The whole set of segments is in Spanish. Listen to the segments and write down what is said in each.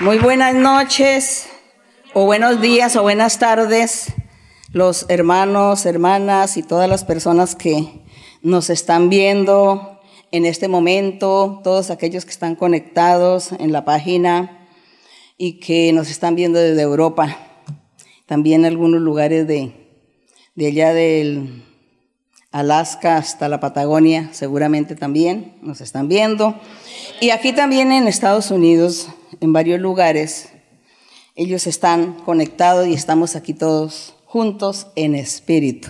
Muy buenas noches, o buenos días, o buenas tardes, los hermanos, hermanas y todas las personas que nos están viendo en este momento, todos aquellos que están conectados en la página y que nos están viendo desde Europa, también algunos lugares de, allá del Alaska hasta la Patagonia, seguramente también nos están viendo. Y aquí también en Estados Unidos, en varios lugares, ellos están conectados y estamos aquí todos juntos en espíritu.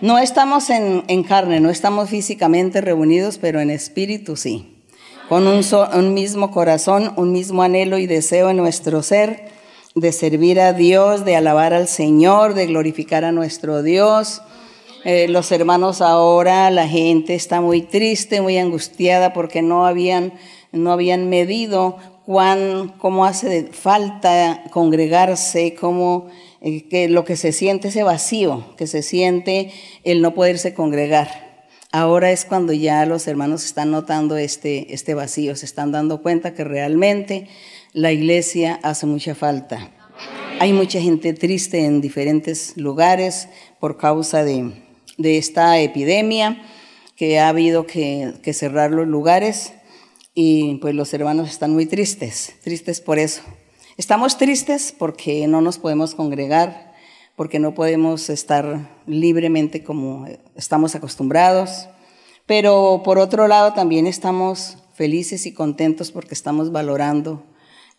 No estamos en, carne, no estamos físicamente reunidos, pero en espíritu sí. Con un, un mismo corazón, un mismo anhelo y deseo en nuestro ser de servir a Dios, de alabar al Señor, de glorificar a nuestro Dios eh, los hermanos ahora, la gente está muy triste, muy angustiada porque no habían, no habían medido cuán, cómo hace falta congregarse, cómo, eh, que lo que se siente ese vacío, que se siente el no poderse congregar. Ahora es cuando ya los hermanos están notando este, este vacío, se están dando cuenta que realmente la iglesia hace mucha falta. Hay mucha gente triste en diferentes lugares por causa de, de esta epidemia, que ha habido que, cerrar los lugares y pues los hermanos están muy tristes, tristes por eso. Estamos tristes porque no nos podemos congregar, porque no podemos estar libremente como estamos acostumbrados, pero por otro lado también estamos felices y contentos porque estamos valorando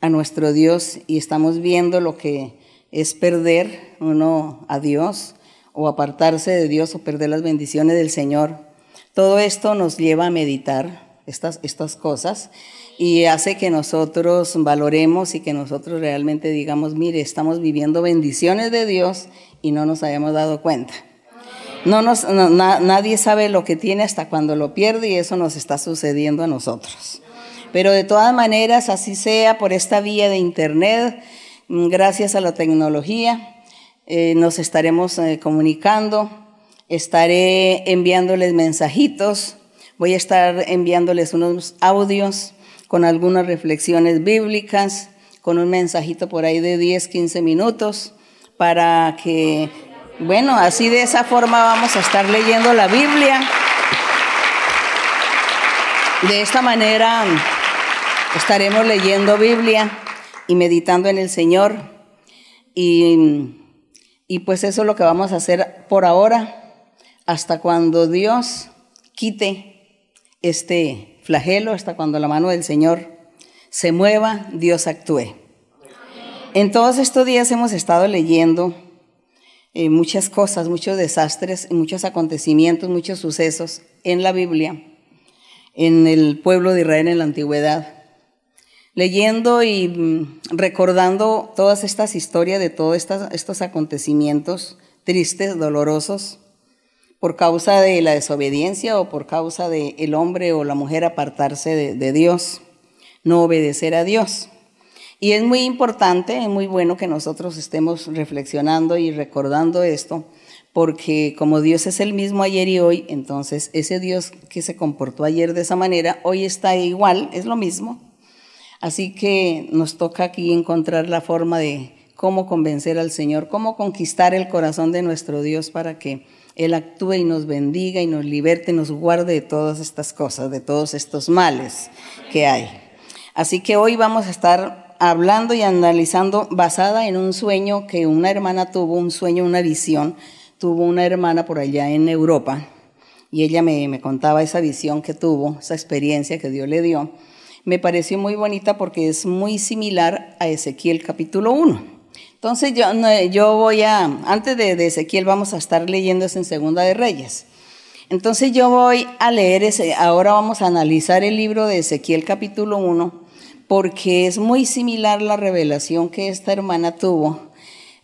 a nuestro Dios y estamos viendo lo que es perder uno a Dios o apartarse de Dios o perder las bendiciones del Señor. Todo esto nos lleva a meditar estas, estas cosas y hace que nosotros valoremos y que nosotros realmente digamos, mire, estamos viviendo bendiciones de Dios y no nos hayamos dado cuenta. No nos, nadie sabe lo que tiene hasta cuando lo pierde y eso nos está sucediendo a nosotros. Pero de todas maneras, así sea por esta vía de Internet, gracias a la tecnología, eh, nos estaremos eh, comunicando, estaré enviándoles mensajitos, voy a estar enviándoles unos audios con algunas reflexiones bíblicas, con un mensajito por ahí de 10, 15 minutos, para que, bueno, así de esa forma vamos a estar leyendo la Biblia. De esta manera estaremos leyendo Biblia y meditando en el Señor y y pues eso es lo que vamos a hacer por ahora, hasta cuando Dios quite este flagelo, hasta cuando la mano del Señor se mueva, Dios actúe. En todos estos días hemos estado leyendo eh, muchas cosas, muchos desastres, muchos acontecimientos, muchos sucesos en la Biblia, en el pueblo de Israel en la antigüedad leyendo y mm, recordando todas estas historias de todos estos acontecimientos tristes, dolorosos, por causa de la desobediencia o por causa de el hombre o la mujer apartarse de, de Dios, no obedecer a Dios. Y es muy importante, es muy bueno que nosotros estemos reflexionando y recordando esto, porque como Dios es el mismo ayer y hoy, entonces ese Dios que se comportó ayer de esa manera, hoy está igual, es lo mismo. Así que nos toca aquí encontrar la forma de cómo convencer al Señor, cómo conquistar el corazón de nuestro Dios para que Él actúe y nos bendiga y nos liberte, nos guarde de todas estas cosas, de todos estos males que hay. Así que hoy vamos a estar hablando y analizando basada en un sueño que una hermana tuvo, un sueño, una visión, tuvo una hermana por allá en Europa y ella me, me contaba esa visión que tuvo, esa experiencia que Dios le dio me pareció muy bonita porque es muy similar a Ezequiel capítulo 1. Entonces yo, yo voy a, antes de, Ezequiel vamos a estar leyendo eso en Segunda de Reyes. Entonces yo voy a leer ese, ahora vamos a analizar el libro de Ezequiel capítulo 1, porque es muy similar la revelación que esta hermana tuvo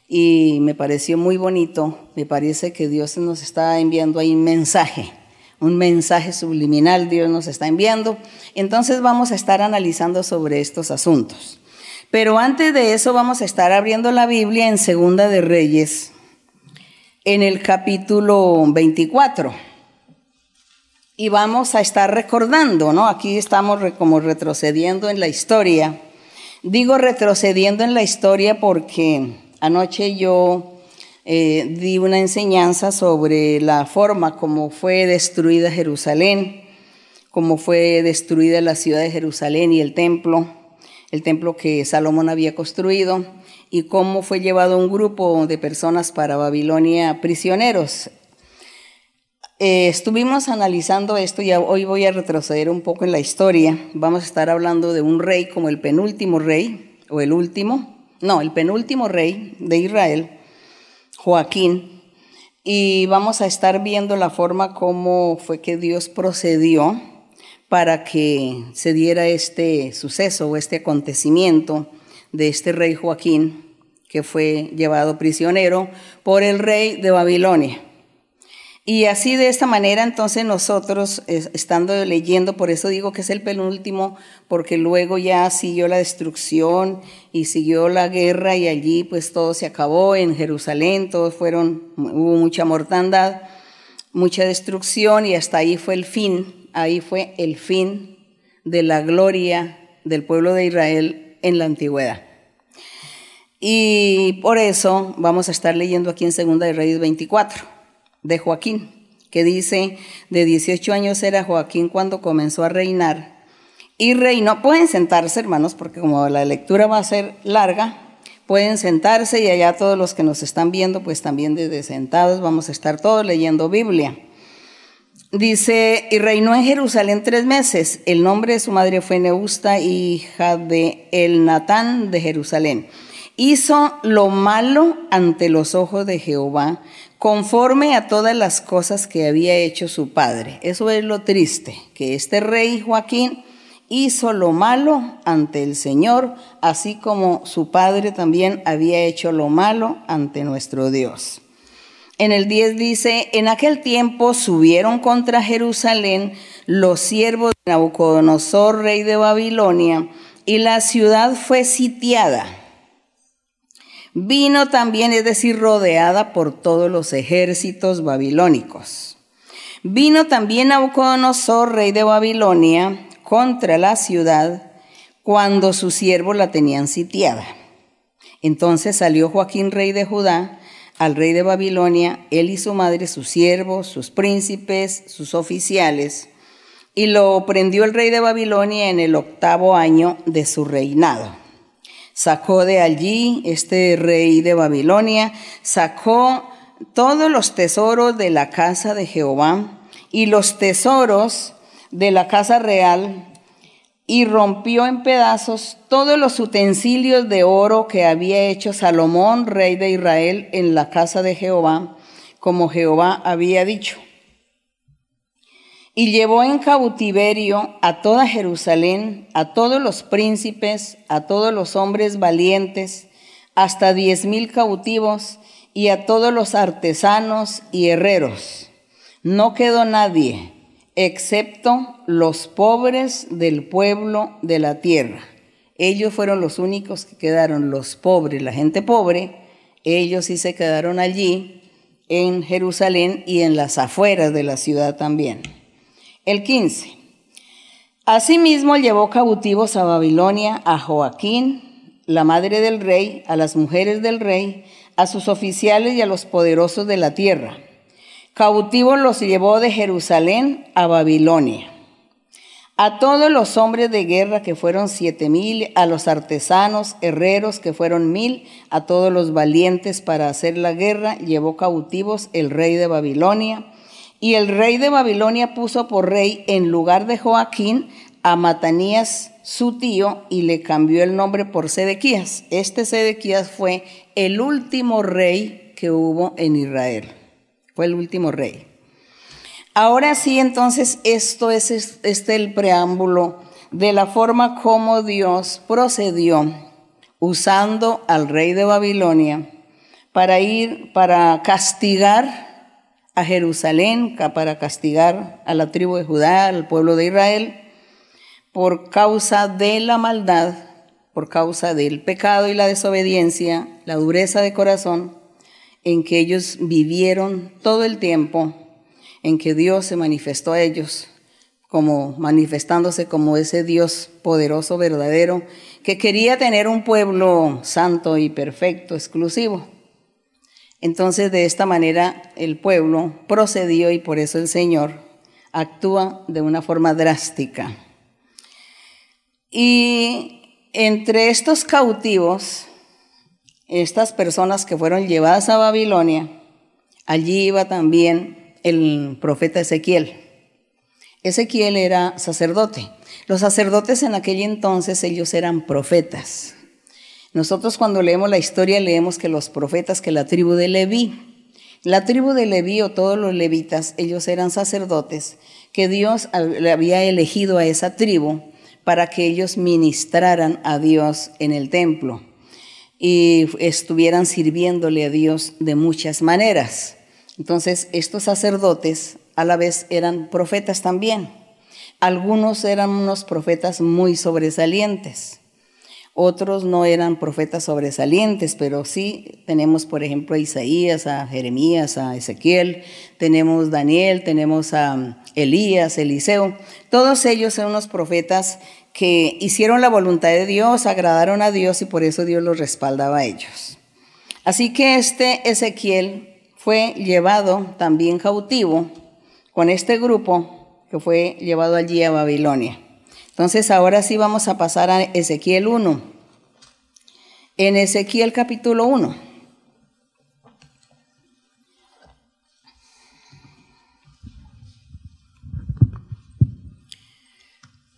y me pareció muy bonito, me parece que Dios nos está enviando ahí un mensaje un mensaje subliminal Dios nos está enviando. Entonces vamos a estar analizando sobre estos asuntos. Pero antes de eso vamos a estar abriendo la Biblia en Segunda de Reyes, en el capítulo 24. Y vamos a estar recordando, ¿no? Aquí estamos como retrocediendo en la historia Digo retrocediendo en la historia porque anoche yo eh, di una enseñanza sobre la forma como fue destruida Jerusalén, cómo fue destruida la ciudad de Jerusalén y el templo, el templo que Salomón había construido, y cómo fue llevado un grupo de personas para Babilonia prisioneros. Eh, estuvimos analizando esto y hoy voy a retroceder un poco en la historia. Vamos a estar hablando de un rey como el penúltimo rey, o el último, no, el penúltimo rey de Israel, Joaquín, y vamos a estar viendo la forma como fue que Dios procedió para que se diera este suceso o este acontecimiento de este rey Joaquín, que fue llevado prisionero por el rey de Babilonia. Y así de esta manera entonces nosotros, estando leyendo, por eso digo que es el penúltimo, porque luego ya siguió la destrucción y siguió la guerra y allí pues todo se acabó en Jerusalén, todos fueron, hubo mucha mortandad, mucha destrucción y hasta ahí fue el fin, ahí fue el fin de la gloria del pueblo de Israel en la antigüedad. Y por eso vamos a estar leyendo aquí en Segunda de Reyes 24 de Joaquín, que dice, de 18 años era Joaquín cuando comenzó a reinar. Y reinó, pueden sentarse hermanos, porque como la lectura va a ser larga, pueden sentarse y allá todos los que nos están viendo, pues también desde sentados vamos a estar todos leyendo Biblia. Dice, y reinó en Jerusalén tres meses. El nombre de su madre fue Neusta, hija de El Natán de Jerusalén. Hizo lo malo ante los ojos de Jehová, conforme a todas las cosas que había hecho su padre. Eso es lo triste, que este rey Joaquín hizo lo malo ante el Señor, así como su padre también había hecho lo malo ante nuestro Dios. En el 10 dice, en aquel tiempo subieron contra Jerusalén los siervos de Nabucodonosor, rey de Babilonia, y la ciudad fue sitiada Vino también, es decir, rodeada por todos los ejércitos babilónicos. Vino también Nabucodonosor, rey de Babilonia, contra la ciudad cuando sus siervos la tenían sitiada. Entonces salió Joaquín, rey de Judá, al rey de Babilonia, él y su madre, sus siervos, sus príncipes, sus oficiales, y lo prendió el rey de Babilonia en el octavo año de su reinado. Sacó de allí este rey de Babilonia, sacó todos los tesoros de la casa de Jehová y los tesoros de la casa real y rompió en pedazos todos los utensilios de oro que había hecho Salomón, rey de Israel, en la casa de Jehová, como Jehová había dicho y llevó en cautiverio a toda Jerusalén, a todos los príncipes, a todos los hombres valientes, hasta diez mil cautivos, y a todos los artesanos y herreros. No quedó nadie, excepto los pobres del pueblo de la tierra. Ellos fueron los únicos que quedaron, los pobres, la gente pobre, ellos sí se quedaron allí en Jerusalén y en las afueras de la ciudad también. El 15. Asimismo llevó cautivos a Babilonia a Joaquín, la madre del rey, a las mujeres del rey, a sus oficiales y a los poderosos de la tierra. Cautivos los llevó de Jerusalén a Babilonia. A todos los hombres de guerra que fueron siete mil, a los artesanos, herreros que fueron mil, a todos los valientes para hacer la guerra, llevó cautivos el rey de Babilonia y el rey de Babilonia puso por rey en lugar de Joaquín a Matanías, su tío, y le cambió el nombre por Sedequías. Este Sedequías fue el último rey que hubo en Israel. El último rey. Ahora sí, entonces, esto es este el preámbulo de la forma como Dios procedió usando al rey de Babilonia para ir, para castigar a Jerusalén para castigar a la tribu de Judá, al pueblo de Israel, por causa de la maldad, por causa del pecado y la desobediencia, la dureza de corazón en que ellos vivieron todo el tiempo, en que Dios se manifestó a ellos como manifestándose como ese Dios poderoso, verdadero, que quería tener un pueblo santo y perfecto, exclusivo. Entonces de esta manera el pueblo procedió y por eso el Señor actúa de una forma drástica. Y entre estos cautivos, estas personas que fueron llevadas a Babilonia, allí iba también el profeta Ezequiel. Ezequiel era sacerdote. Los sacerdotes en aquel entonces ellos eran profetas. Nosotros cuando leemos la historia leemos que los profetas, que la tribu de Leví, la tribu de Leví o todos los levitas, ellos eran sacerdotes, que Dios le había elegido a esa tribu para que ellos ministraran a Dios en el templo y estuvieran sirviéndole a Dios de muchas maneras. Entonces, estos sacerdotes a la vez eran profetas también. Algunos eran unos profetas muy sobresalientes. Otros no eran profetas sobresalientes, pero sí tenemos, por ejemplo, a Isaías, a Jeremías, a Ezequiel, tenemos Daniel, tenemos a Elías, Eliseo. Todos ellos eran unos profetas que hicieron la voluntad de Dios, agradaron a Dios y por eso Dios los respaldaba a ellos. Así que este Ezequiel fue llevado también cautivo con este grupo que fue llevado allí a Babilonia. Entonces ahora sí vamos a pasar a Ezequiel 1. En Ezequiel capítulo 1.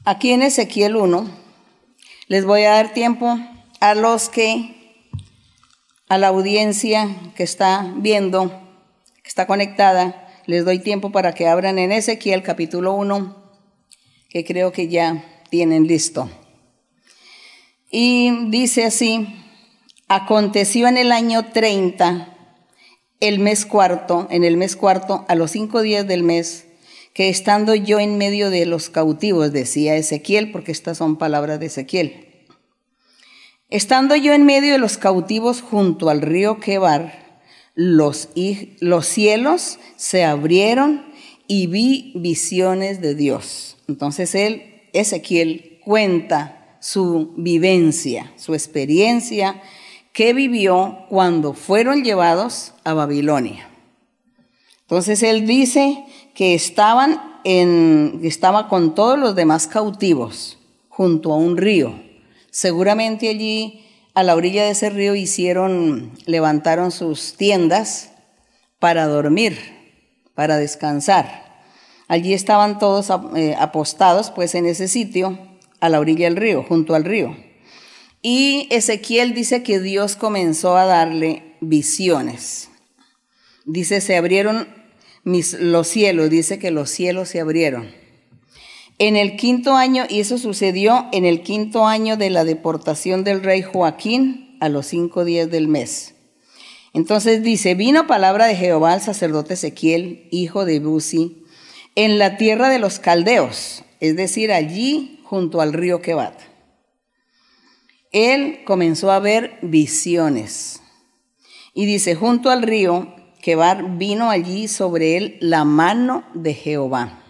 Aquí en Ezequiel 1 les voy a dar tiempo a los que, a la audiencia que está viendo, que está conectada, les doy tiempo para que abran en Ezequiel capítulo 1 que creo que ya tienen listo. Y dice así, aconteció en el año 30, el mes cuarto, en el mes cuarto, a los cinco días del mes, que estando yo en medio de los cautivos, decía Ezequiel, porque estas son palabras de Ezequiel, estando yo en medio de los cautivos junto al río Quebar, los, los cielos se abrieron y vi visiones de Dios. Entonces él, Ezequiel, cuenta su vivencia, su experiencia que vivió cuando fueron llevados a Babilonia. Entonces él dice que estaban en, estaba con todos los demás cautivos junto a un río. Seguramente allí a la orilla de ese río hicieron, levantaron sus tiendas para dormir, para descansar. Allí estaban todos eh, apostados, pues en ese sitio, a la orilla del río, junto al río. Y Ezequiel dice que Dios comenzó a darle visiones. Dice, se abrieron los cielos, dice que los cielos se abrieron. En el quinto año, y eso sucedió en el quinto año de la deportación del rey Joaquín, a los cinco días del mes. Entonces dice, vino palabra de Jehová al sacerdote Ezequiel, hijo de Buzi, en la tierra de los caldeos, es decir, allí junto al río Kebat. Él comenzó a ver visiones. Y dice, junto al río Kebar vino allí sobre él la mano de Jehová.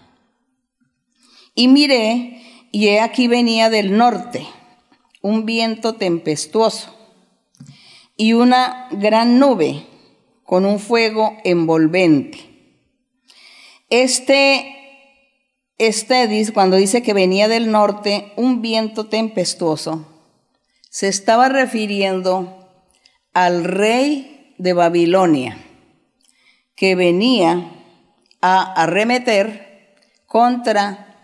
Y miré, y he aquí venía del norte un viento tempestuoso y una gran nube con un fuego envolvente este, este cuando dice que venía del norte un viento tempestuoso, se estaba refiriendo al rey de Babilonia, que venía a arremeter contra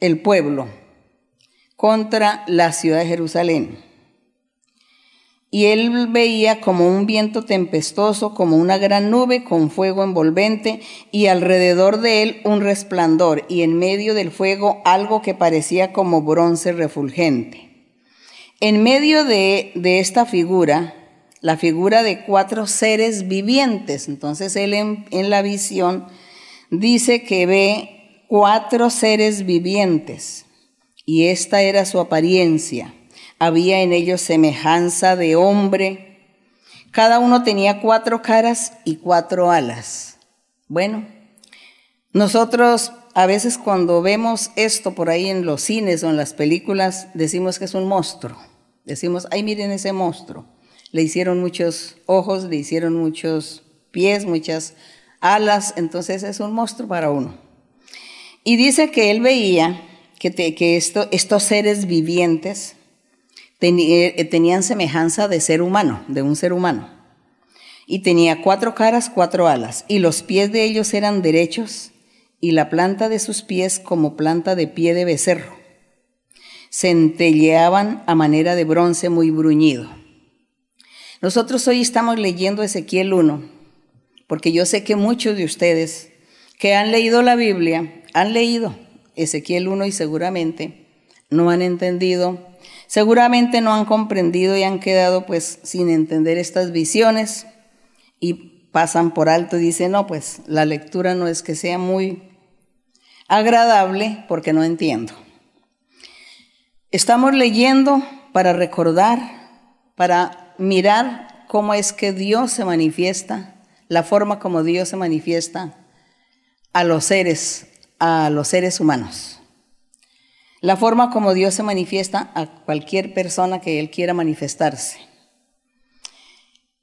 el pueblo, contra la ciudad de Jerusalén y él veía como un viento tempestuoso, como una gran nube con fuego envolvente, y alrededor de él un resplandor, y en medio del fuego algo que parecía como bronce refulgente. En medio de, esta figura, la figura de cuatro seres vivientes, entonces él en, la visión dice que ve cuatro seres vivientes, y esta era su apariencia había en ellos semejanza de hombre. Cada uno tenía cuatro caras y cuatro alas. Bueno, nosotros a veces cuando vemos esto por ahí en los cines o en las películas, decimos que es un monstruo. Decimos, ay, miren ese monstruo. Le hicieron muchos ojos, le hicieron muchos pies, muchas alas, entonces es un monstruo para uno. Y dice que él veía que, que esto, estos seres vivientes eh, tenían semejanza de ser humano, de un ser humano. Y tenía cuatro caras, cuatro alas, y los pies de ellos eran derechos, y la planta de sus pies como planta de pie de becerro. Centelleaban a manera de bronce muy bruñido. Nosotros hoy estamos leyendo Ezequiel 1, porque yo sé que muchos de ustedes que han leído la Biblia, han leído Ezequiel 1 y seguramente no han entendido, seguramente no han comprendido y han quedado pues sin entender estas visiones y pasan por alto y dicen, no, pues la lectura no es que sea muy agradable porque no entiendo. Estamos leyendo para recordar, para mirar cómo es que Dios se manifiesta, la forma como Dios se manifiesta a los seres, a los seres humanos. La forma como Dios se manifiesta a cualquier persona que Él quiera manifestarse.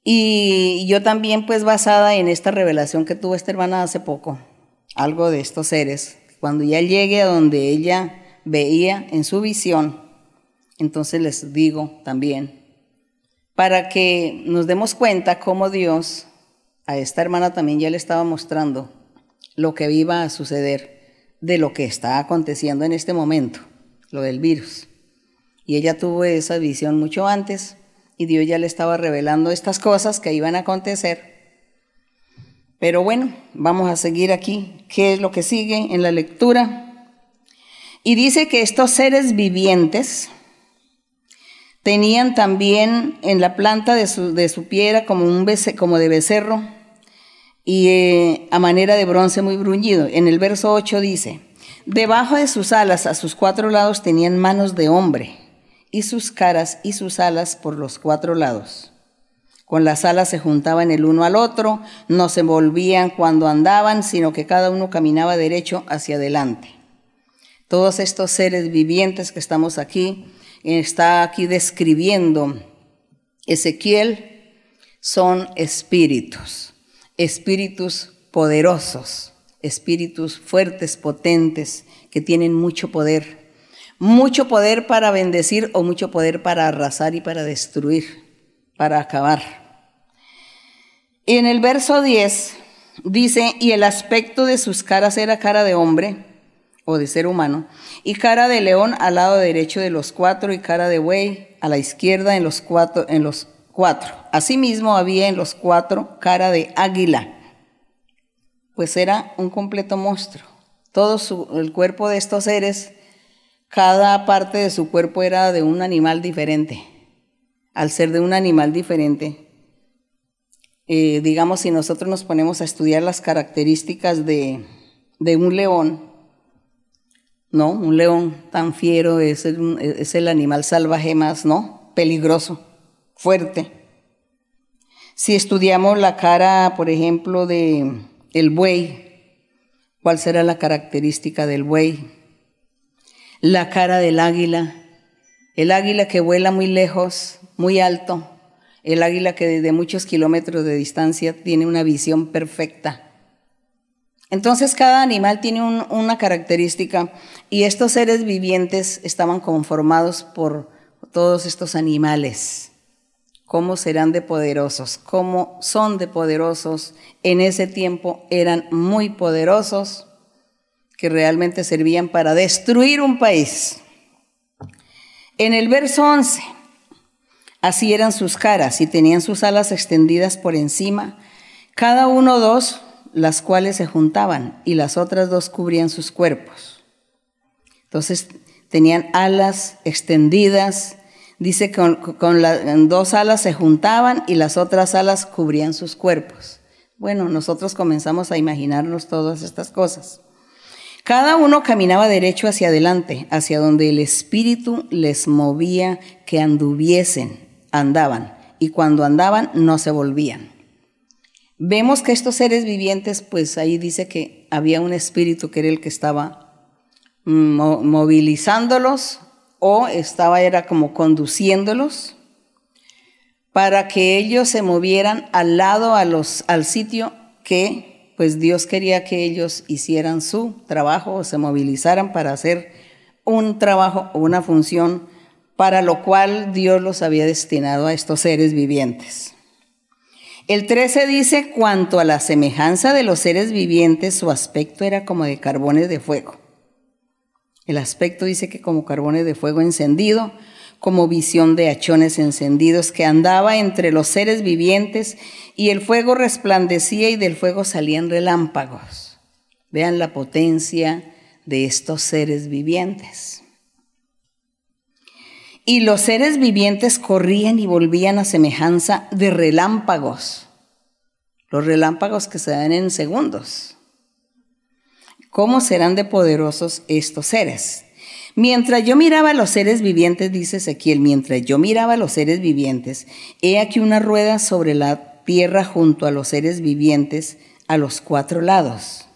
Y yo también, pues basada en esta revelación que tuvo esta hermana hace poco, algo de estos seres, cuando ya llegue a donde ella veía en su visión, entonces les digo también, para que nos demos cuenta cómo Dios a esta hermana también ya le estaba mostrando lo que iba a suceder de lo que está aconteciendo en este momento, lo del virus. Y ella tuvo esa visión mucho antes y Dios ya le estaba revelando estas cosas que iban a acontecer pero bueno, vamos a seguir aquí. ¿Qué es lo que sigue en la lectura? Y dice que estos seres vivientes tenían también en la planta de su, de su piedra como, un como de becerro y eh, a manera de bronce muy bruñido. En el verso 8 dice, debajo de sus alas a sus cuatro lados tenían manos de hombre y sus caras y sus alas por los cuatro lados. Con las alas se juntaban el uno al otro, no se volvían cuando andaban, sino que cada uno caminaba derecho hacia adelante. Todos estos seres vivientes que estamos aquí, está aquí describiendo Ezequiel, son espíritus, espíritus poderosos, espíritus fuertes, potentes, que tienen mucho poder, mucho poder para bendecir o mucho poder para arrasar y para destruir para acabar. En el verso 10 dice, y el aspecto de sus caras era cara de hombre o de ser humano, y cara de león al lado derecho de los cuatro, y cara de buey a la izquierda en los cuatro. En los cuatro. Asimismo había en los cuatro cara de águila, pues era un completo monstruo. Todo el cuerpo de estos seres, cada parte de su cuerpo era de un animal diferente al ser de un animal diferente. Eh, digamos, si nosotros nos ponemos a estudiar las características de, un león, ¿no? Un león tan fiero es el, animal salvaje más, ¿no? Peligroso, fuerte. Si estudiamos la cara, por ejemplo, de el buey, ¿cuál será la característica del buey? La cara del águila, el águila que vuela muy lejos, muy alto, el águila que desde muchos kilómetros de distancia tiene una visión perfecta. Entonces cada animal tiene una característica y estos seres vivientes estaban conformados por todos estos animales. ¿Cómo serán de poderosos? ¿Cómo son de poderosos? En ese tiempo eran muy poderosos que realmente servían para destruir un país. En el verso 11 Así eran sus caras y tenían sus alas extendidas por encima, cada uno dos, las cuales se juntaban y las otras dos cubrían sus cuerpos. Entonces tenían alas extendidas, dice que con, con dos alas se juntaban y las otras alas cubrían sus cuerpos. Bueno, nosotros comenzamos a imaginarnos todas estas cosas. Cada uno caminaba derecho hacia adelante, hacia donde el Espíritu les movía que anduviesen andaban y cuando andaban no se volvían. Vemos que estos seres vivientes, pues ahí dice que había un espíritu que era el que estaba movilizándolos o estaba era como conduciéndolos para que ellos se movieran al lado a los, al sitio que pues Dios quería que ellos hicieran su trabajo o se movilizaran para hacer un trabajo o una función para lo cual Dios los había destinado a estos seres vivientes. El 13 dice, cuanto a la semejanza de los seres vivientes, su aspecto era como de carbones de fuego. El aspecto dice que como carbones de fuego encendido, como visión de hachones encendidos que andaba entre los seres vivientes y el fuego resplandecía y del fuego salían relámpagos. Vean la potencia de estos seres vivientes. Y los seres vivientes corrían y volvían a semejanza de relámpagos, los relámpagos que se dan en segundos. ¿Cómo serán de poderosos estos seres? Mientras yo miraba a los seres vivientes, dice Ezequiel, mientras yo miraba a los seres vivientes, he aquí una rueda sobre la tierra junto a los seres vivientes a los cuatro lados.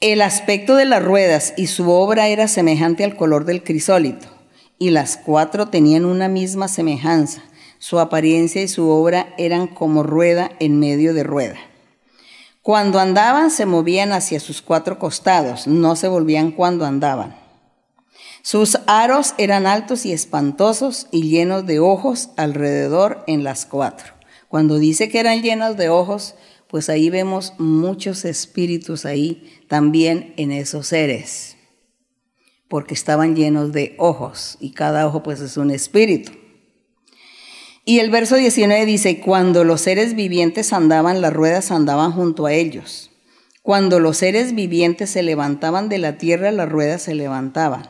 El aspecto de las ruedas y su obra era semejante al color del crisólito y las cuatro tenían una misma semejanza. Su apariencia y su obra eran como rueda en medio de rueda. Cuando andaban se movían hacia sus cuatro costados, no se volvían cuando andaban. Sus aros eran altos y espantosos y llenos de ojos alrededor en las cuatro. Cuando dice que eran llenos de ojos, pues ahí vemos muchos espíritus ahí también en esos seres porque estaban llenos de ojos y cada ojo pues es un espíritu. Y el verso 19 dice, cuando los seres vivientes andaban, las ruedas andaban junto a ellos. Cuando los seres vivientes se levantaban de la tierra, las ruedas se levantaban.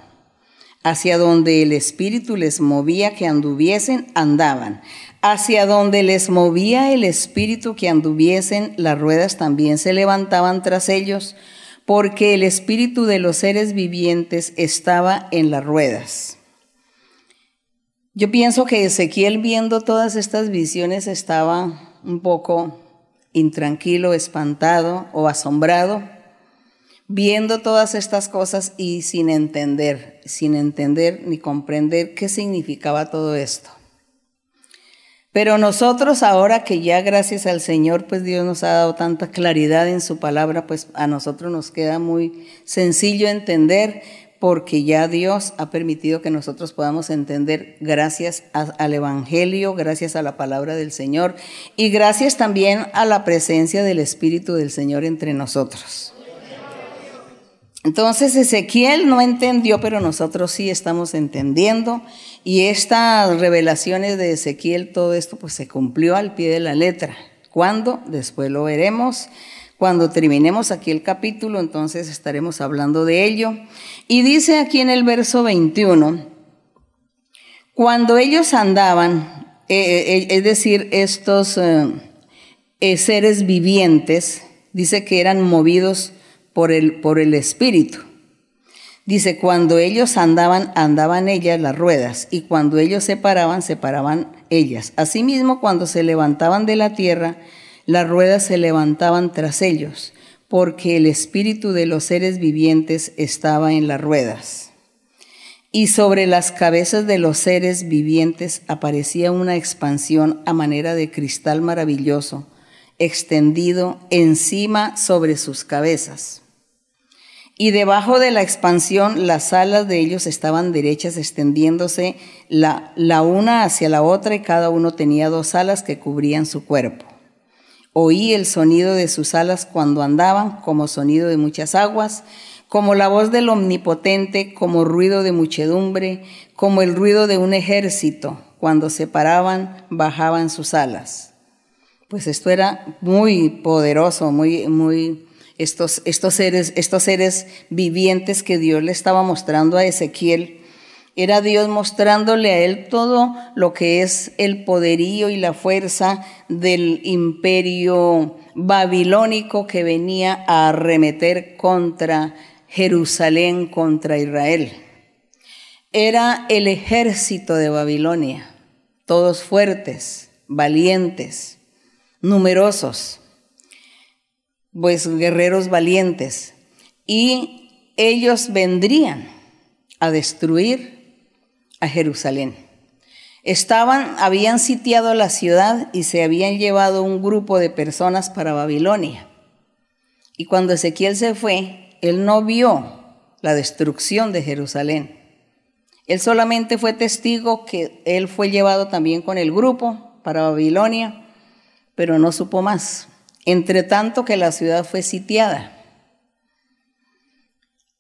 Hacia donde el espíritu les movía que anduviesen, andaban. Hacia donde les movía el espíritu que anduviesen, las ruedas también se levantaban tras ellos porque el espíritu de los seres vivientes estaba en las ruedas. Yo pienso que Ezequiel viendo todas estas visiones estaba un poco intranquilo, espantado o asombrado, viendo todas estas cosas y sin entender, sin entender ni comprender qué significaba todo esto. Pero nosotros ahora que ya gracias al Señor, pues Dios nos ha dado tanta claridad en su palabra, pues a nosotros nos queda muy sencillo entender porque ya Dios ha permitido que nosotros podamos entender gracias al Evangelio, gracias a la palabra del Señor y gracias también a la presencia del Espíritu del Señor entre nosotros. Entonces Ezequiel no entendió, pero nosotros sí estamos entendiendo. Y estas revelaciones de Ezequiel, todo esto pues se cumplió al pie de la letra. ¿Cuándo? Después lo veremos. Cuando terminemos aquí el capítulo, entonces estaremos hablando de ello. Y dice aquí en el verso 21, cuando ellos andaban, eh, eh, eh, es decir, estos seres vivientes, dice que eran movidos por el, por el Espíritu. Dice, cuando ellos andaban, andaban ellas las ruedas, y cuando ellos se paraban, se paraban ellas. Asimismo, cuando se levantaban de la tierra, las ruedas se levantaban tras ellos, porque el espíritu de los seres vivientes estaba en las ruedas. Y sobre las cabezas de los seres vivientes aparecía una expansión a manera de cristal maravilloso, extendido encima sobre sus cabezas y debajo de la expansión las alas de ellos estaban derechas, extendiéndose la, la, una hacia la otra y cada uno tenía dos alas que cubrían su cuerpo. Oí el sonido de sus alas cuando andaban, como sonido de muchas aguas, como la voz del omnipotente, como ruido de muchedumbre, como el ruido de un ejército. Cuando se paraban, bajaban sus alas. Pues esto era muy poderoso, muy, muy estos, estos, seres, estos seres vivientes que Dios le estaba mostrando a Ezequiel. Era Dios mostrándole a él todo lo que es el poderío y la fuerza del imperio babilónico que venía a arremeter contra Jerusalén, contra Israel. Era el ejército de Babilonia, todos fuertes, valientes, numerosos pues guerreros valientes y ellos vendrían a destruir a Jerusalén. Estaban, habían sitiado la ciudad y se habían llevado un grupo de personas para Babilonia. Y cuando Ezequiel se fue, él no vio la destrucción de Jerusalén. Él solamente fue testigo que él fue llevado también con el grupo para Babilonia, pero no supo más. Entre tanto que la ciudad fue sitiada.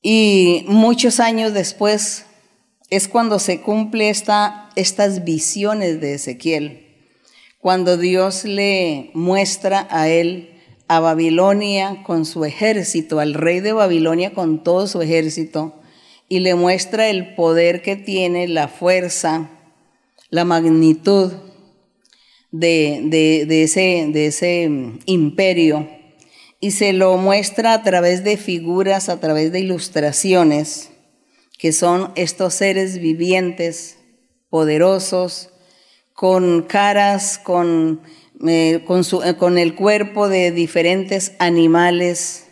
Y muchos años después es cuando se cumple esta, estas visiones de Ezequiel, cuando Dios le muestra a él a Babilonia con su ejército, al rey de Babilonia con todo su ejército, y le muestra el poder que tiene, la fuerza, la magnitud de, ese, de ese imperio, y se lo muestra a través de figuras, a través de ilustraciones, que son estos seres vivientes, poderosos, con caras, con eh, eh, con, el cuerpo de diferentes animales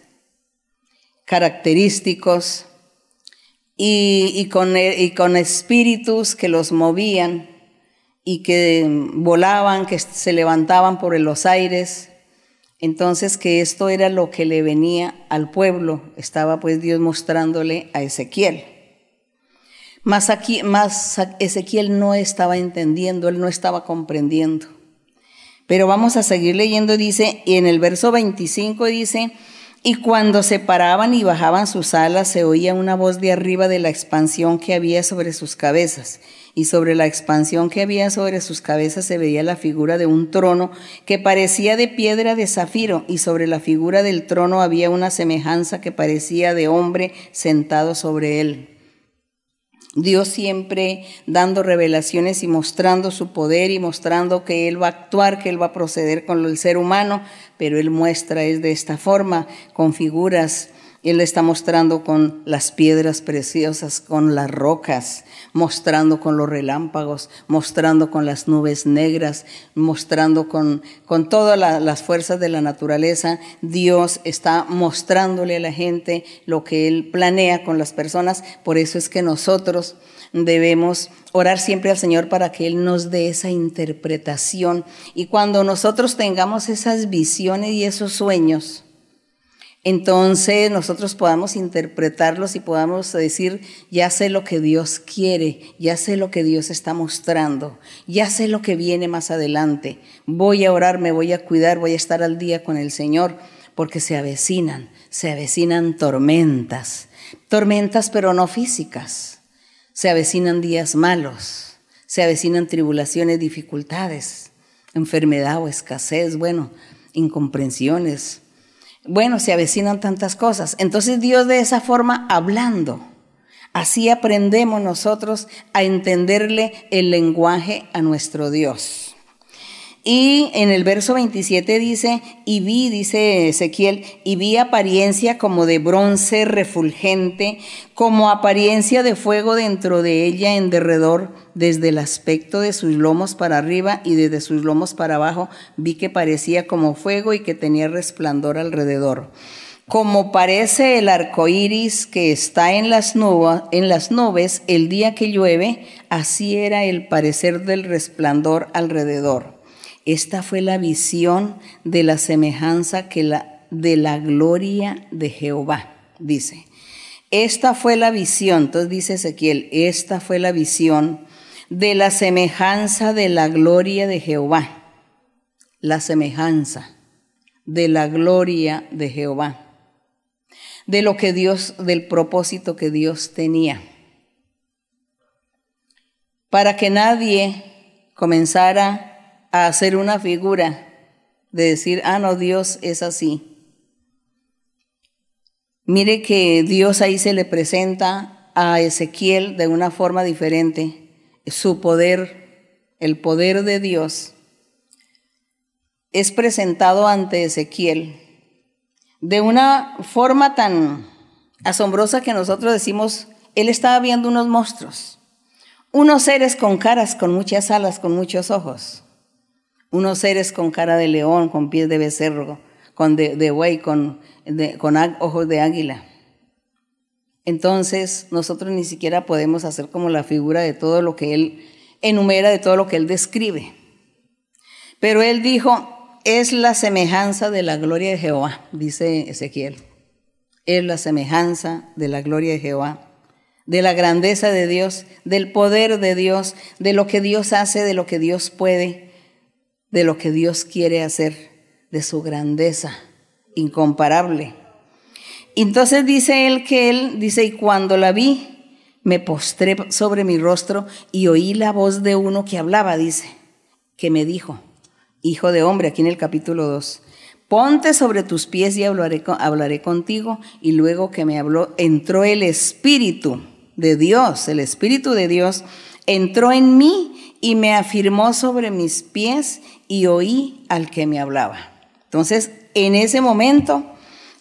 característicos y, con, y con espíritus que los movían y que volaban, que se levantaban por los aires. Entonces que esto era lo que le venía al pueblo, estaba pues Dios mostrándole a Ezequiel. Más, aquí, más Ezequiel no estaba entendiendo, él no estaba comprendiendo. Pero vamos a seguir leyendo, dice, y en el verso 25 dice, y cuando se paraban y bajaban sus alas, se oía una voz de arriba de la expansión que había sobre sus cabezas. Y sobre la expansión que había sobre sus cabezas se veía la figura de un trono que parecía de piedra de zafiro, y sobre la figura del trono había una semejanza que parecía de hombre sentado sobre él. Dios siempre dando revelaciones y mostrando su poder y mostrando que Él va a actuar, que Él va a proceder con el ser humano, pero Él muestra es de esta forma, con figuras él está mostrando con las piedras preciosas, con las rocas, mostrando con los relámpagos, mostrando con las nubes negras, mostrando con, con todas las fuerzas de la naturaleza. Dios está mostrándole a la gente lo que Él planea con las personas. Por eso es que nosotros debemos orar siempre al Señor para que Él nos dé esa interpretación. Y cuando nosotros tengamos esas visiones y esos sueños, entonces nosotros podamos interpretarlos y podamos decir, ya sé lo que Dios quiere, ya sé lo que Dios está mostrando, ya sé lo que viene más adelante. Voy a orar, me voy a cuidar, voy a estar al día con el Señor, porque se avecinan, se avecinan tormentas, tormentas pero no físicas, se avecinan días malos, se avecinan tribulaciones, dificultades, enfermedad o escasez, bueno, incomprensiones bueno, se avecinan tantas cosas. Entonces Dios de esa forma hablando. Así aprendemos nosotros a entenderle el lenguaje a nuestro Dios. Y en el verso 27 dice, y vi, dice Ezequiel, y vi apariencia como de bronce refulgente, como apariencia de fuego dentro de ella en derredor, desde el aspecto de sus lomos para arriba y desde sus lomos para abajo, vi que parecía como fuego y que tenía resplandor alrededor. Como parece el arco iris que está en las, nubes, en las nubes el día que llueve, así era el parecer del resplandor alrededor. Esta fue la visión de la semejanza que la, de la gloria de Jehová, dice. Esta fue la visión, entonces dice Ezequiel, esta fue la visión de la semejanza de la gloria de Jehová. La semejanza de la gloria de Jehová. De lo que Dios, del propósito que Dios tenía. Para que nadie comenzara a hacer una figura de decir, ah, no, Dios es así. Mire que Dios ahí se le presenta a Ezequiel de una forma diferente. Su poder, el poder de Dios, es presentado ante Ezequiel de una forma tan asombrosa que nosotros decimos, él estaba viendo unos monstruos, unos seres con caras, con muchas alas, con muchos ojos unos seres con cara de león, con pies de becerro, con de, buey, con, con ojos de águila. Entonces nosotros ni siquiera podemos hacer como la figura de todo lo que él enumera, de todo lo que él describe. Pero él dijo, es la semejanza de la gloria de Jehová, dice Ezequiel. Es la semejanza de la gloria de Jehová, de la grandeza de Dios, del poder de Dios, de lo que Dios hace, de lo que Dios puede, de lo que Dios quiere hacer, de su grandeza incomparable. Entonces dice él que él, dice, y cuando la vi, me postré sobre mi rostro y oí la voz de uno que hablaba, dice, que me dijo, hijo de hombre, aquí en el capítulo 2, ponte sobre tus pies y hablaré, hablaré contigo. Y luego que me habló, entró el Espíritu de Dios, el Espíritu de Dios, entró en mí y me afirmó sobre mis pies y oí al que me hablaba. Entonces, en ese momento,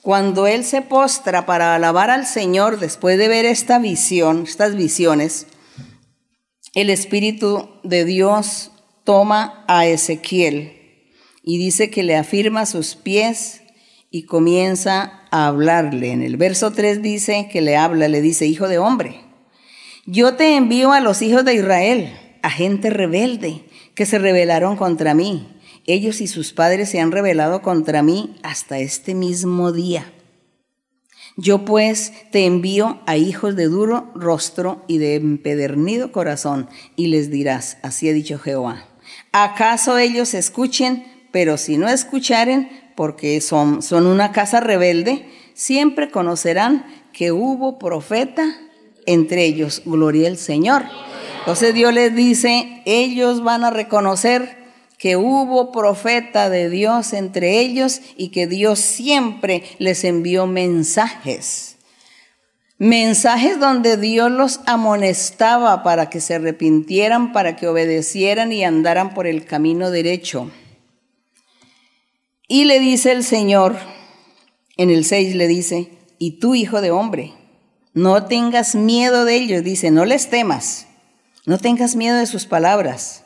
cuando él se postra para alabar al Señor después de ver esta visión, estas visiones, el Espíritu de Dios toma a Ezequiel y dice que le afirma sus pies y comienza a hablarle. En el verso 3 dice que le habla, le dice, hijo de hombre, yo te envío a los hijos de Israel, a gente rebelde, que se rebelaron contra mí ellos y sus padres se han rebelado contra mí hasta este mismo día. Yo pues te envío a hijos de duro rostro y de empedernido corazón, y les dirás, así ha dicho Jehová, ¿acaso ellos escuchen? Pero si no escucharen, porque son, son una casa rebelde, siempre conocerán que hubo profeta entre ellos, gloria al Señor. Entonces Dios les dice, ellos van a reconocer que hubo profeta de Dios entre ellos y que Dios siempre les envió mensajes. Mensajes donde Dios los amonestaba para que se arrepintieran, para que obedecieran y andaran por el camino derecho. Y le dice el Señor, en el 6 le dice, y tú hijo de hombre, no tengas miedo de ellos, dice, no les temas, no tengas miedo de sus palabras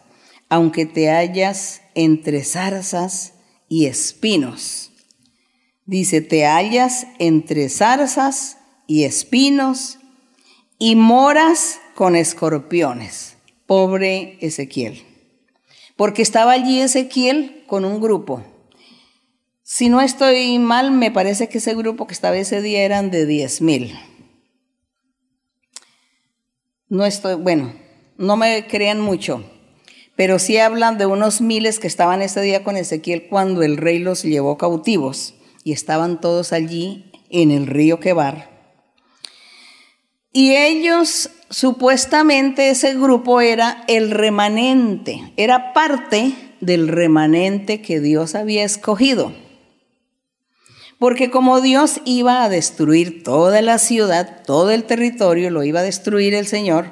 aunque te hallas entre zarzas y espinos. Dice, te hallas entre zarzas y espinos y moras con escorpiones. Pobre Ezequiel. Porque estaba allí Ezequiel con un grupo. Si no estoy mal, me parece que ese grupo que estaba ese día eran de diez mil. No estoy, bueno, no me crean mucho, pero sí hablan de unos miles que estaban ese día con Ezequiel cuando el rey los llevó cautivos y estaban todos allí en el río Quebar. Y ellos, supuestamente ese grupo era el remanente, era parte del remanente que Dios había escogido. Porque como Dios iba a destruir toda la ciudad, todo el territorio, lo iba a destruir el Señor,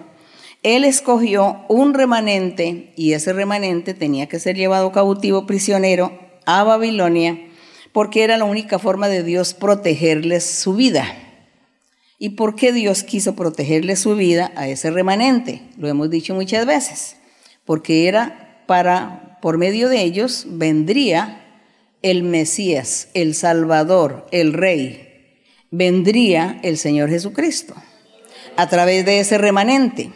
él escogió un remanente y ese remanente tenía que ser llevado cautivo prisionero a Babilonia porque era la única forma de Dios protegerles su vida. ¿Y por qué Dios quiso protegerle su vida a ese remanente? Lo hemos dicho muchas veces, porque era para, por medio de ellos, vendría el Mesías, el Salvador, el Rey, vendría el Señor Jesucristo a través de ese remanente.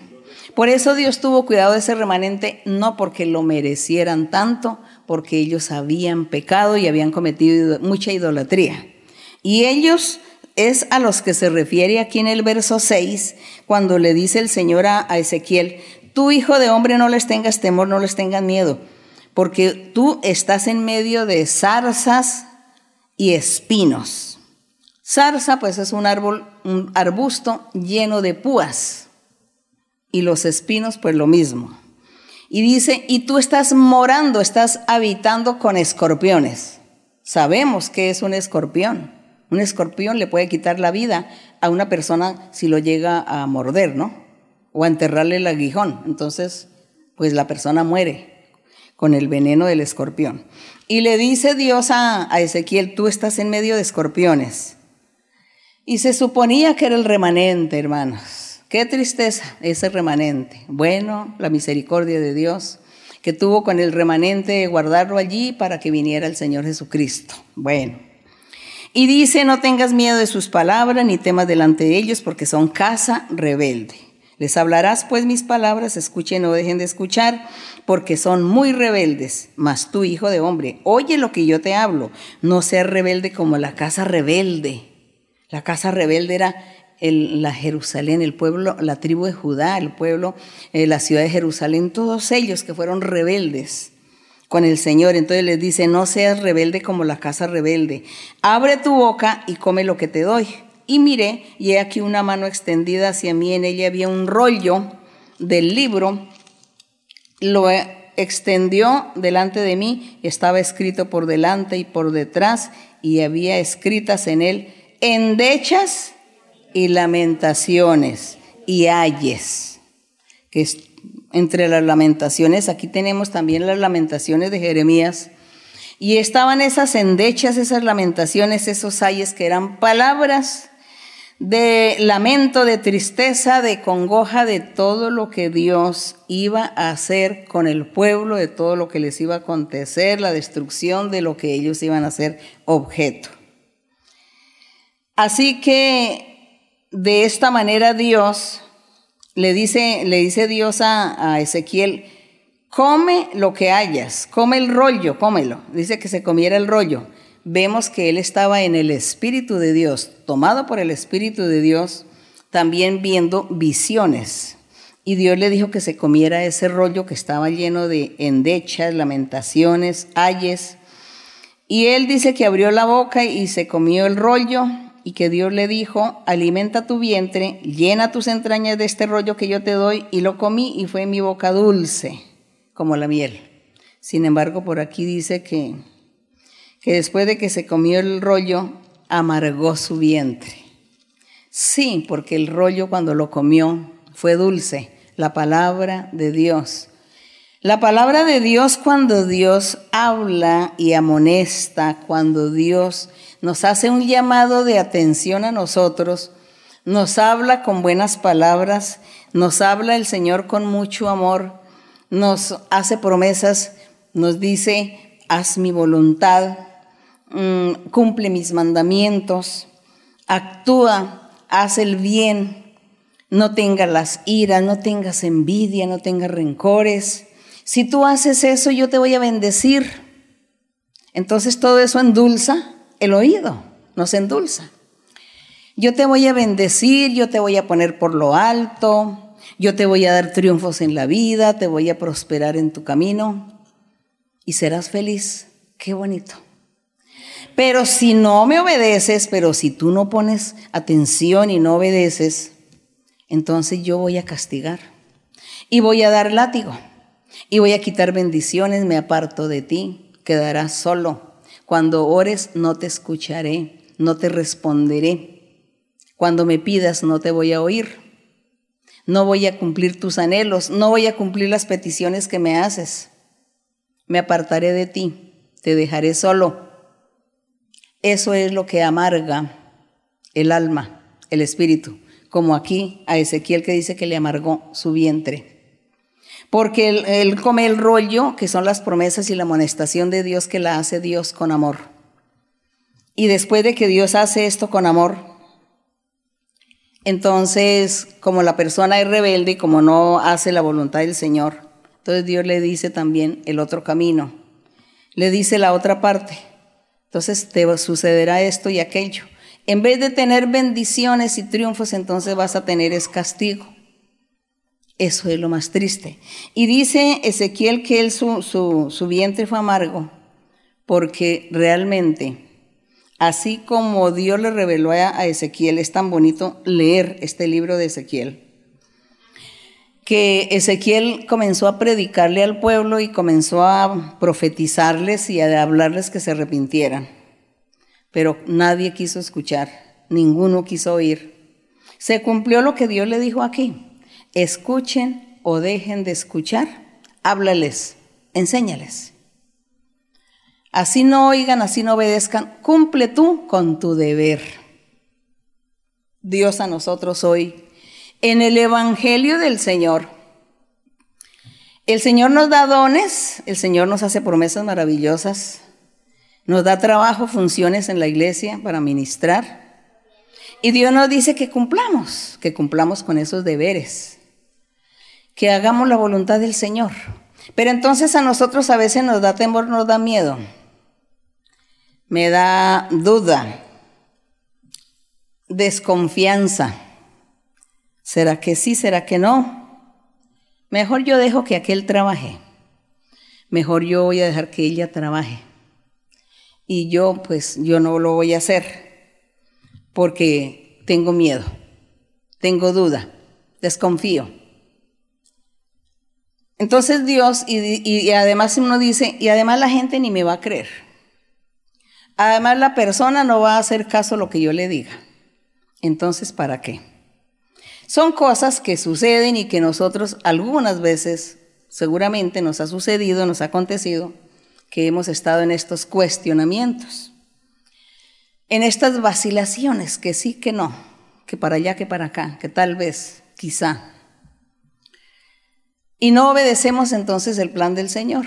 Por eso Dios tuvo cuidado de ese remanente, no porque lo merecieran tanto, porque ellos habían pecado y habían cometido mucha idolatría. Y ellos es a los que se refiere aquí en el verso 6, cuando le dice el Señor a, Ezequiel, tú hijo de hombre no les tengas temor, no les tengas miedo, porque tú estás en medio de zarzas y espinos. Zarza pues es un árbol, un arbusto lleno de púas y los espinos pues lo mismo. Y dice, y tú estás morando, estás habitando con escorpiones. Sabemos que es un escorpión. Un escorpión le puede quitar la vida a una persona si lo llega a morder, ¿no? O a enterrarle el aguijón. Entonces, pues la persona muere con el veneno del escorpión. Y le dice Dios a, a Ezequiel, tú estás en medio de escorpiones. Y se suponía que era el remanente, hermanos Qué tristeza ese remanente. Bueno, la misericordia de Dios que tuvo con el remanente guardarlo allí para que viniera el Señor Jesucristo. Bueno, Y dice, no tengas miedo de sus palabras, ni temas delante de ellos, porque son casa rebelde. Les hablarás pues mis palabras, escuchen o dejen de escuchar, porque son muy rebeldes. Mas tú, hijo de hombre, oye lo que yo te hablo, no seas rebelde como la casa rebelde. La casa rebelde era la Jerusalén, el pueblo, la tribu de Judá, el pueblo, eh, la ciudad de Jerusalén, todos ellos que fueron rebeldes con el Señor. Entonces les dice, no seas rebelde como la casa rebelde. Abre tu boca y come lo que te doy. Y miré, y he aquí una mano extendida hacia mí, en ella había un rollo del libro, lo extendió delante de mí, estaba escrito por delante y por detrás, y había escritas en él endechas y lamentaciones y ayes, que es entre las lamentaciones, aquí tenemos también las lamentaciones de Jeremías, y estaban esas endechas, esas lamentaciones, esos ayes que eran palabras de lamento, de tristeza, de congoja de todo lo que Dios iba a hacer con el pueblo, de todo lo que les iba a acontecer, la destrucción de lo que ellos iban a ser objeto. Así que de esta manera Dios le dice, le dice Dios a, a Ezequiel, come lo que hayas, come el rollo, cómelo. Dice que se comiera el rollo vemos que él estaba en el Espíritu de Dios, tomado por el Espíritu de Dios, también viendo visiones. Y Dios le dijo que se comiera ese rollo que estaba lleno de endechas, lamentaciones, ayes. Y él dice que abrió la boca y se comió el rollo y que Dios le dijo, alimenta tu vientre, llena tus entrañas de este rollo que yo te doy. Y lo comí y fue mi boca dulce, como la miel. Sin embargo, por aquí dice que que después de que se comió el rollo, amargó su vientre. Sí, porque el rollo cuando lo comió fue dulce, la palabra de Dios. La palabra de Dios cuando Dios habla y amonesta, cuando Dios nos hace un llamado de atención a nosotros, nos habla con buenas palabras, nos habla el Señor con mucho amor, nos hace promesas, nos dice, haz mi voluntad, Mm, cumple mis mandamientos, actúa, haz el bien, no tengas las iras, no tengas envidia, no tengas rencores. Si tú haces eso, yo te voy a bendecir. Entonces todo eso endulza el oído, nos endulza. Yo te voy a bendecir, yo te voy a poner por lo alto, yo te voy a dar triunfos en la vida, te voy a prosperar en tu camino y serás feliz. Qué bonito. Pero si no me obedeces, pero si tú no pones atención y no obedeces, entonces yo voy a castigar y voy a dar látigo y voy a quitar bendiciones, me aparto de ti, quedarás solo. Cuando ores no te escucharé, no te responderé. Cuando me pidas no te voy a oír. No voy a cumplir tus anhelos, no voy a cumplir las peticiones que me haces. Me apartaré de ti, te dejaré solo eso es lo que amarga el alma, el espíritu, como aquí a Ezequiel que dice que le amargó su vientre. Porque él, come el rollo, que son las promesas y la amonestación de Dios que la hace Dios con amor. Y después de que Dios hace esto con amor, entonces como la persona es rebelde y como no hace la voluntad del Señor, entonces Dios le dice también el otro camino, le dice la otra parte, entonces te sucederá esto y aquello. En vez de tener bendiciones y triunfos, entonces vas a tener es castigo. Eso es lo más triste. Y dice Ezequiel que su, su, su vientre fue amargo, porque realmente, así como Dios le reveló a Ezequiel, es tan bonito leer este libro de Ezequiel que Ezequiel comenzó a predicarle al pueblo y comenzó a profetizarles y a hablarles que se arrepintieran. Pero nadie quiso escuchar, ninguno quiso oír. Se cumplió lo que Dios le dijo aquí. Escuchen o dejen de escuchar, háblales, enséñales. Así no oigan, así no obedezcan, cumple tú con tu deber. Dios a nosotros hoy en el Evangelio del Señor. El Señor nos da dones, el Señor nos hace promesas maravillosas, Nos da trabajo, funciones en la iglesia para ministrar. Y Dios nos dice que cumplamos, que cumplamos con esos deberes, que hagamos la voluntad del Señor. Pero entonces a nosotros a veces nos da temor, nos da miedo, me da duda, desconfianza. ¿Será que sí? ¿Será que no? Mejor yo dejo que aquel trabaje. Mejor yo voy a dejar que ella trabaje. Y yo, pues, yo no lo voy a hacer porque tengo miedo, tengo duda, desconfío. Entonces Dios, y, además uno dice, y además la gente ni me va a creer. Además la persona no va a hacer caso a lo que yo le diga. Entonces, ¿para qué? Son cosas que suceden y que nosotros algunas veces, seguramente nos ha sucedido, nos ha acontecido, que hemos estado en estos cuestionamientos, en estas vacilaciones, que sí, que no, que para allá, que para acá, que tal vez, quizá. Y no obedecemos entonces el plan del Señor.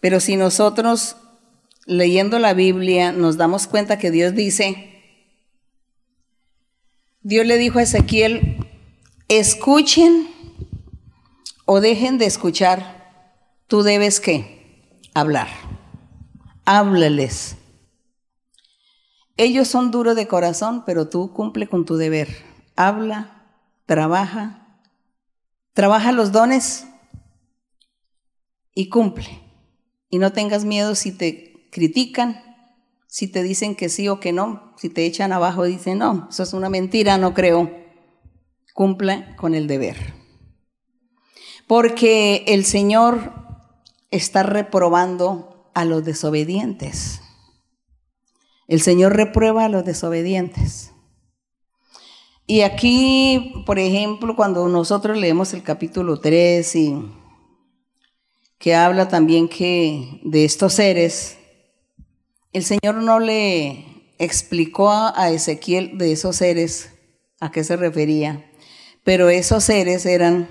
Pero si nosotros, leyendo la Biblia, nos damos cuenta que Dios dice, Dios le dijo a Ezequiel, escuchen o dejen de escuchar, tú debes qué? Hablar. Háblales. Ellos son duros de corazón, pero tú cumple con tu deber. Habla, trabaja, trabaja los dones y cumple. Y no tengas miedo si te critican, si te dicen que sí o que no, si te echan abajo dicen, no, eso es una mentira, no creo. Cumple con el deber. Porque el Señor está reprobando a los desobedientes. El Señor reprueba a los desobedientes. Y aquí, por ejemplo, cuando nosotros leemos el capítulo 3 y que habla también que de estos seres el Señor no le explicó a Ezequiel de esos seres a qué se refería, pero esos seres eran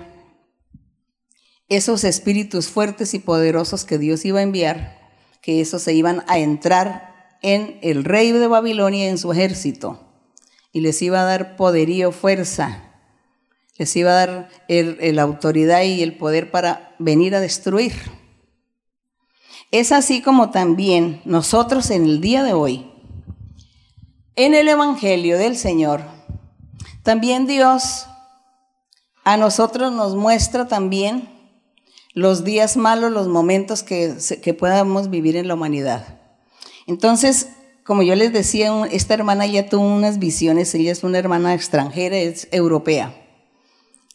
esos espíritus fuertes y poderosos que Dios iba a enviar, que esos se iban a entrar en el rey de Babilonia y en su ejército, y les iba a dar poderío, fuerza, les iba a dar la autoridad y el poder para venir a destruir. Es así como también nosotros en el día de hoy, en el Evangelio del Señor, también Dios a nosotros nos muestra también los días malos, los momentos que, que podamos vivir en la humanidad. Entonces, como yo les decía, esta hermana ya tuvo unas visiones, ella es una hermana extranjera, es europea.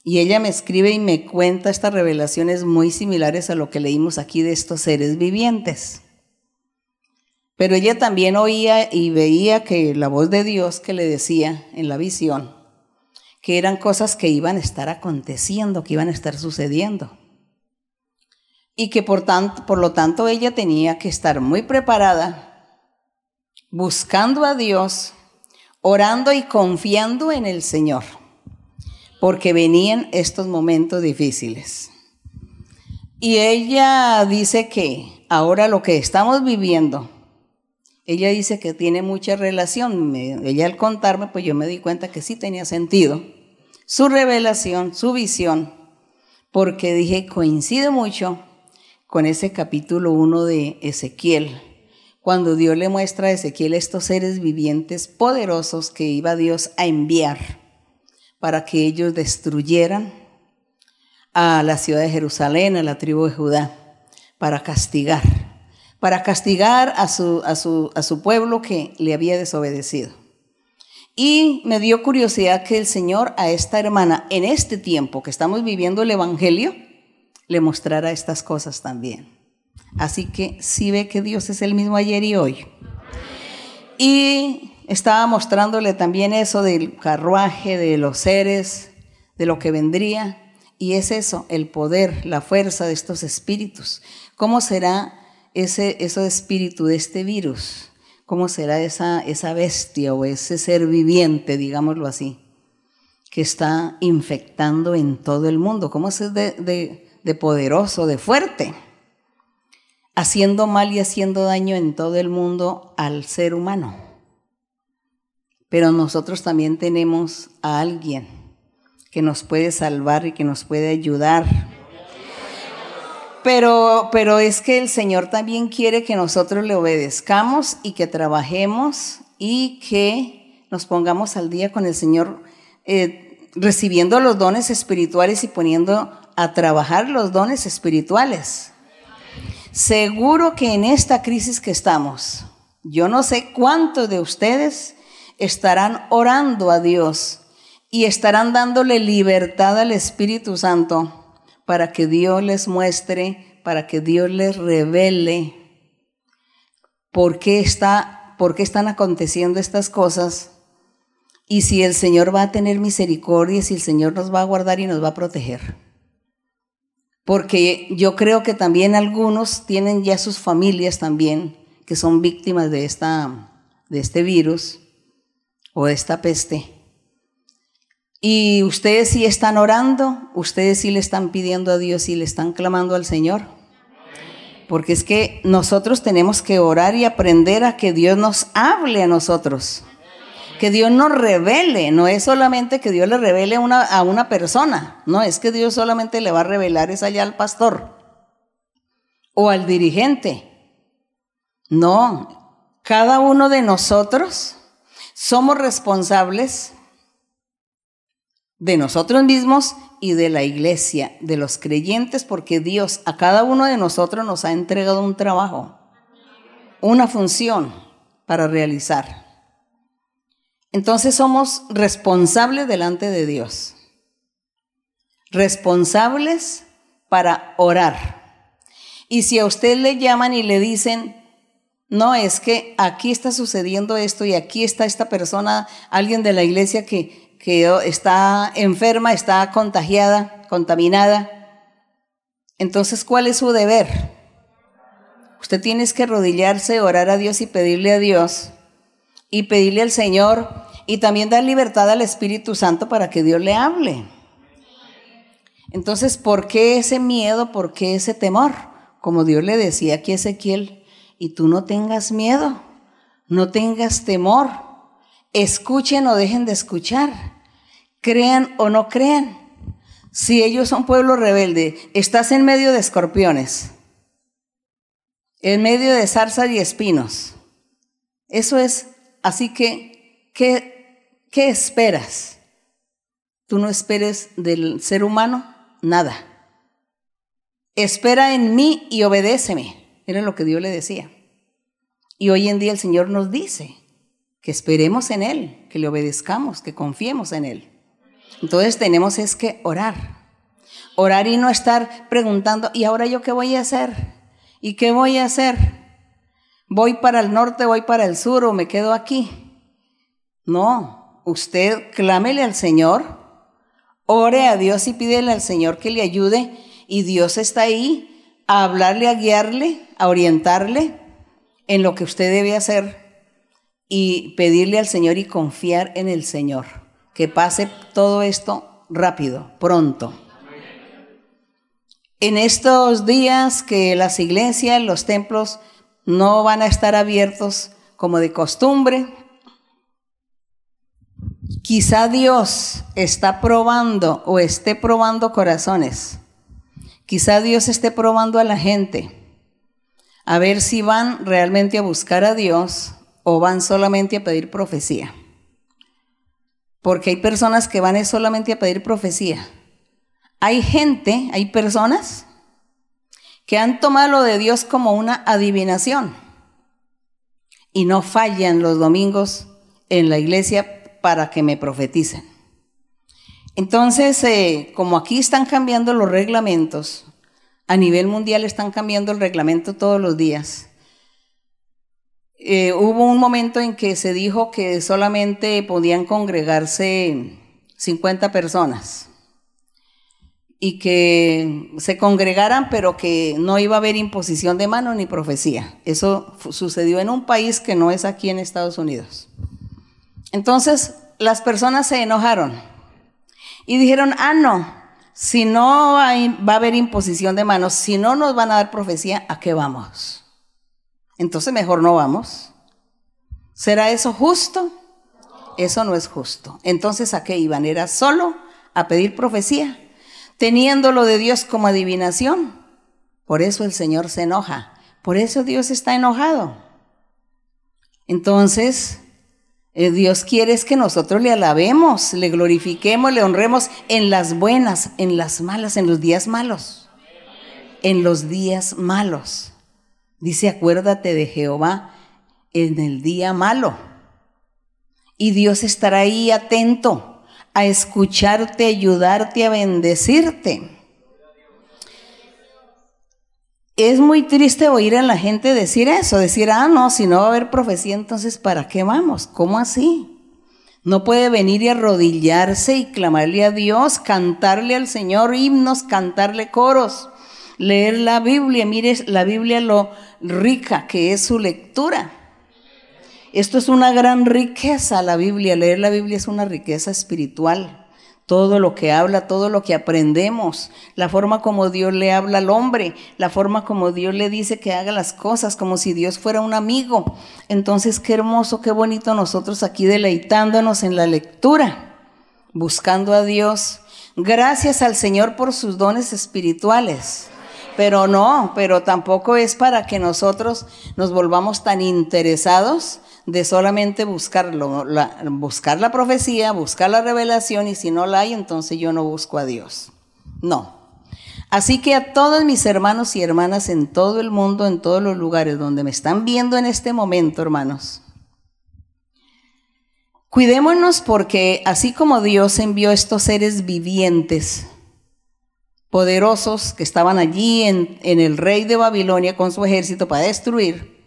Y ella me escribe y me cuenta estas revelaciones muy similares a lo que leímos aquí de estos seres vivientes. Pero ella también oía y veía que la voz de Dios que le decía en la visión, que eran cosas que iban a estar aconteciendo, que iban a estar sucediendo. Y que por, tanto, por lo tanto ella tenía que estar muy preparada, buscando a Dios, orando y confiando en el Señor porque venían estos momentos difíciles. Y ella dice que ahora lo que estamos viviendo, ella dice que tiene mucha relación. ella al contarme, pues yo me di cuenta que sí tenía sentido. Su revelación, su visión, porque dije, coincide mucho con ese capítulo 1 de Ezequiel, cuando Dios le muestra a Ezequiel estos seres vivientes poderosos que iba Dios a enviar para que ellos destruyeran a la ciudad de Jerusalén, a la tribu de Judá, para castigar, para castigar a su, a su, a su pueblo que le había desobedecido. Y me dio curiosidad que el Señor a esta hermana, en este tiempo que estamos viviendo el Evangelio, le mostrara estas cosas también. Así que sí ve que Dios es el mismo ayer y hoy. Y estaba mostrándole también eso del carruaje, de los seres, de lo que vendría. Y es eso, el poder, la fuerza de estos espíritus. ¿Cómo será ese, ese espíritu de este virus? ¿Cómo será esa, esa bestia o ese ser viviente, digámoslo así, que está infectando en todo el mundo? ¿Cómo es de, de, de poderoso, de fuerte? Haciendo mal y haciendo daño en todo el mundo al ser humano. Pero nosotros también tenemos a alguien que nos puede salvar y que nos puede ayudar. Pero, pero es que el Señor también quiere que nosotros le obedezcamos y que trabajemos y que nos pongamos al día con el Señor, eh, recibiendo los dones espirituales y poniendo a trabajar los dones espirituales. Seguro que en esta crisis que estamos, yo no sé cuántos de ustedes estarán orando a Dios y estarán dándole libertad al Espíritu Santo para que Dios les muestre, para que Dios les revele por qué, está, por qué están aconteciendo estas cosas. Y si el Señor va a tener misericordia, si el Señor nos va a guardar y nos va a proteger porque yo creo que también algunos tienen ya sus familias también que son víctimas de, esta, de este virus o de esta peste. Y ustedes sí están orando, ustedes sí le están pidiendo a Dios y le están clamando al Señor. Porque es que nosotros tenemos que orar y aprender a que Dios nos hable a nosotros que Dios nos revele, no es solamente que Dios le revele una, a una persona, no, es que Dios solamente le va a revelar es allá al pastor o al dirigente. No, cada uno de nosotros somos responsables de nosotros mismos y de la iglesia, de los creyentes, porque Dios a cada uno de nosotros nos ha entregado un trabajo, una función para realizar. Entonces somos responsables delante de Dios. Responsables para orar. Y si a usted le llaman y le dicen, no, es que aquí está sucediendo esto y aquí está esta persona, alguien de la iglesia que, está enferma, está contagiada, contaminada. Entonces, ¿cuál es su deber? Usted tiene que arrodillarse, orar a Dios y pedirle a Dios y pedirle al Señor y también dar libertad al Espíritu Santo para que Dios le hable. Entonces, ¿por qué ese miedo? ¿Por qué ese temor? Como Dios le decía aquí a Ezequiel, y tú no tengas miedo, no tengas temor, escuchen o dejen de escuchar, crean o no crean. Si ellos son pueblo rebelde, estás en medio de escorpiones, en medio de zarzas y espinos. Eso es Así que, ¿qué, ¿qué esperas? Tú no esperes del ser humano nada. Espera en mí y obedéceme. Era lo que Dios le decía. Y hoy en día el Señor nos dice que esperemos en Él, que le obedezcamos, que confiemos en Él. Entonces tenemos es que orar. Orar y no estar preguntando, ¿y ahora yo qué voy a hacer? ¿Y qué voy a hacer? Voy para el norte, voy para el sur o me quedo aquí. No, usted clámele al Señor, ore a Dios y pídele al Señor que le ayude y Dios está ahí a hablarle, a guiarle, a orientarle en lo que usted debe hacer y pedirle al Señor y confiar en el Señor. Que pase todo esto rápido, pronto. En estos días que las iglesias, los templos no van a estar abiertos como de costumbre. Quizá Dios está probando o esté probando corazones. Quizá Dios esté probando a la gente a ver si van realmente a buscar a Dios o van solamente a pedir profecía. Porque hay personas que van solamente a pedir profecía. Hay gente, hay personas que han tomado lo de Dios como una adivinación y no fallan los domingos en la iglesia para que me profeticen. Entonces, eh, como aquí están cambiando los reglamentos, a nivel mundial están cambiando el reglamento todos los días. Eh, hubo un momento en que se dijo que solamente podían congregarse 50 personas y que se congregaran, pero que no iba a haber imposición de mano ni profecía. Eso sucedió en un país que no es aquí en Estados Unidos. Entonces las personas se enojaron y dijeron, ah, no, si no hay, va a haber imposición de manos, si no nos van a dar profecía, ¿a qué vamos? Entonces mejor no vamos. ¿Será eso justo? Eso no es justo. Entonces, ¿a qué iban? Era solo a pedir profecía, teniendo lo de Dios como adivinación. Por eso el Señor se enoja. Por eso Dios está enojado. Entonces, eh, Dios quiere es que nosotros le alabemos, le glorifiquemos, le honremos en las buenas, en las malas, en los días malos. En los días malos. Dice, acuérdate de Jehová en el día malo. Y Dios estará ahí atento a escucharte, ayudarte, a bendecirte. Es muy triste oír a la gente decir eso, decir, ah, no, si no va a haber profecía, entonces ¿para qué vamos? ¿Cómo así? No puede venir y arrodillarse y clamarle a Dios, cantarle al Señor himnos, cantarle coros, leer la Biblia. Mire la Biblia lo rica que es su lectura. Esto es una gran riqueza, la Biblia. Leer la Biblia es una riqueza espiritual todo lo que habla, todo lo que aprendemos, la forma como Dios le habla al hombre, la forma como Dios le dice que haga las cosas, como si Dios fuera un amigo. Entonces, qué hermoso, qué bonito nosotros aquí deleitándonos en la lectura, buscando a Dios. Gracias al Señor por sus dones espirituales. Pero no, pero tampoco es para que nosotros nos volvamos tan interesados de solamente buscarlo, buscar la profecía, buscar la revelación y si no la hay, entonces yo no busco a Dios. No. Así que a todos mis hermanos y hermanas en todo el mundo, en todos los lugares donde me están viendo en este momento, hermanos, cuidémonos porque así como Dios envió estos seres vivientes, poderosos que estaban allí en, en el rey de Babilonia con su ejército para destruir,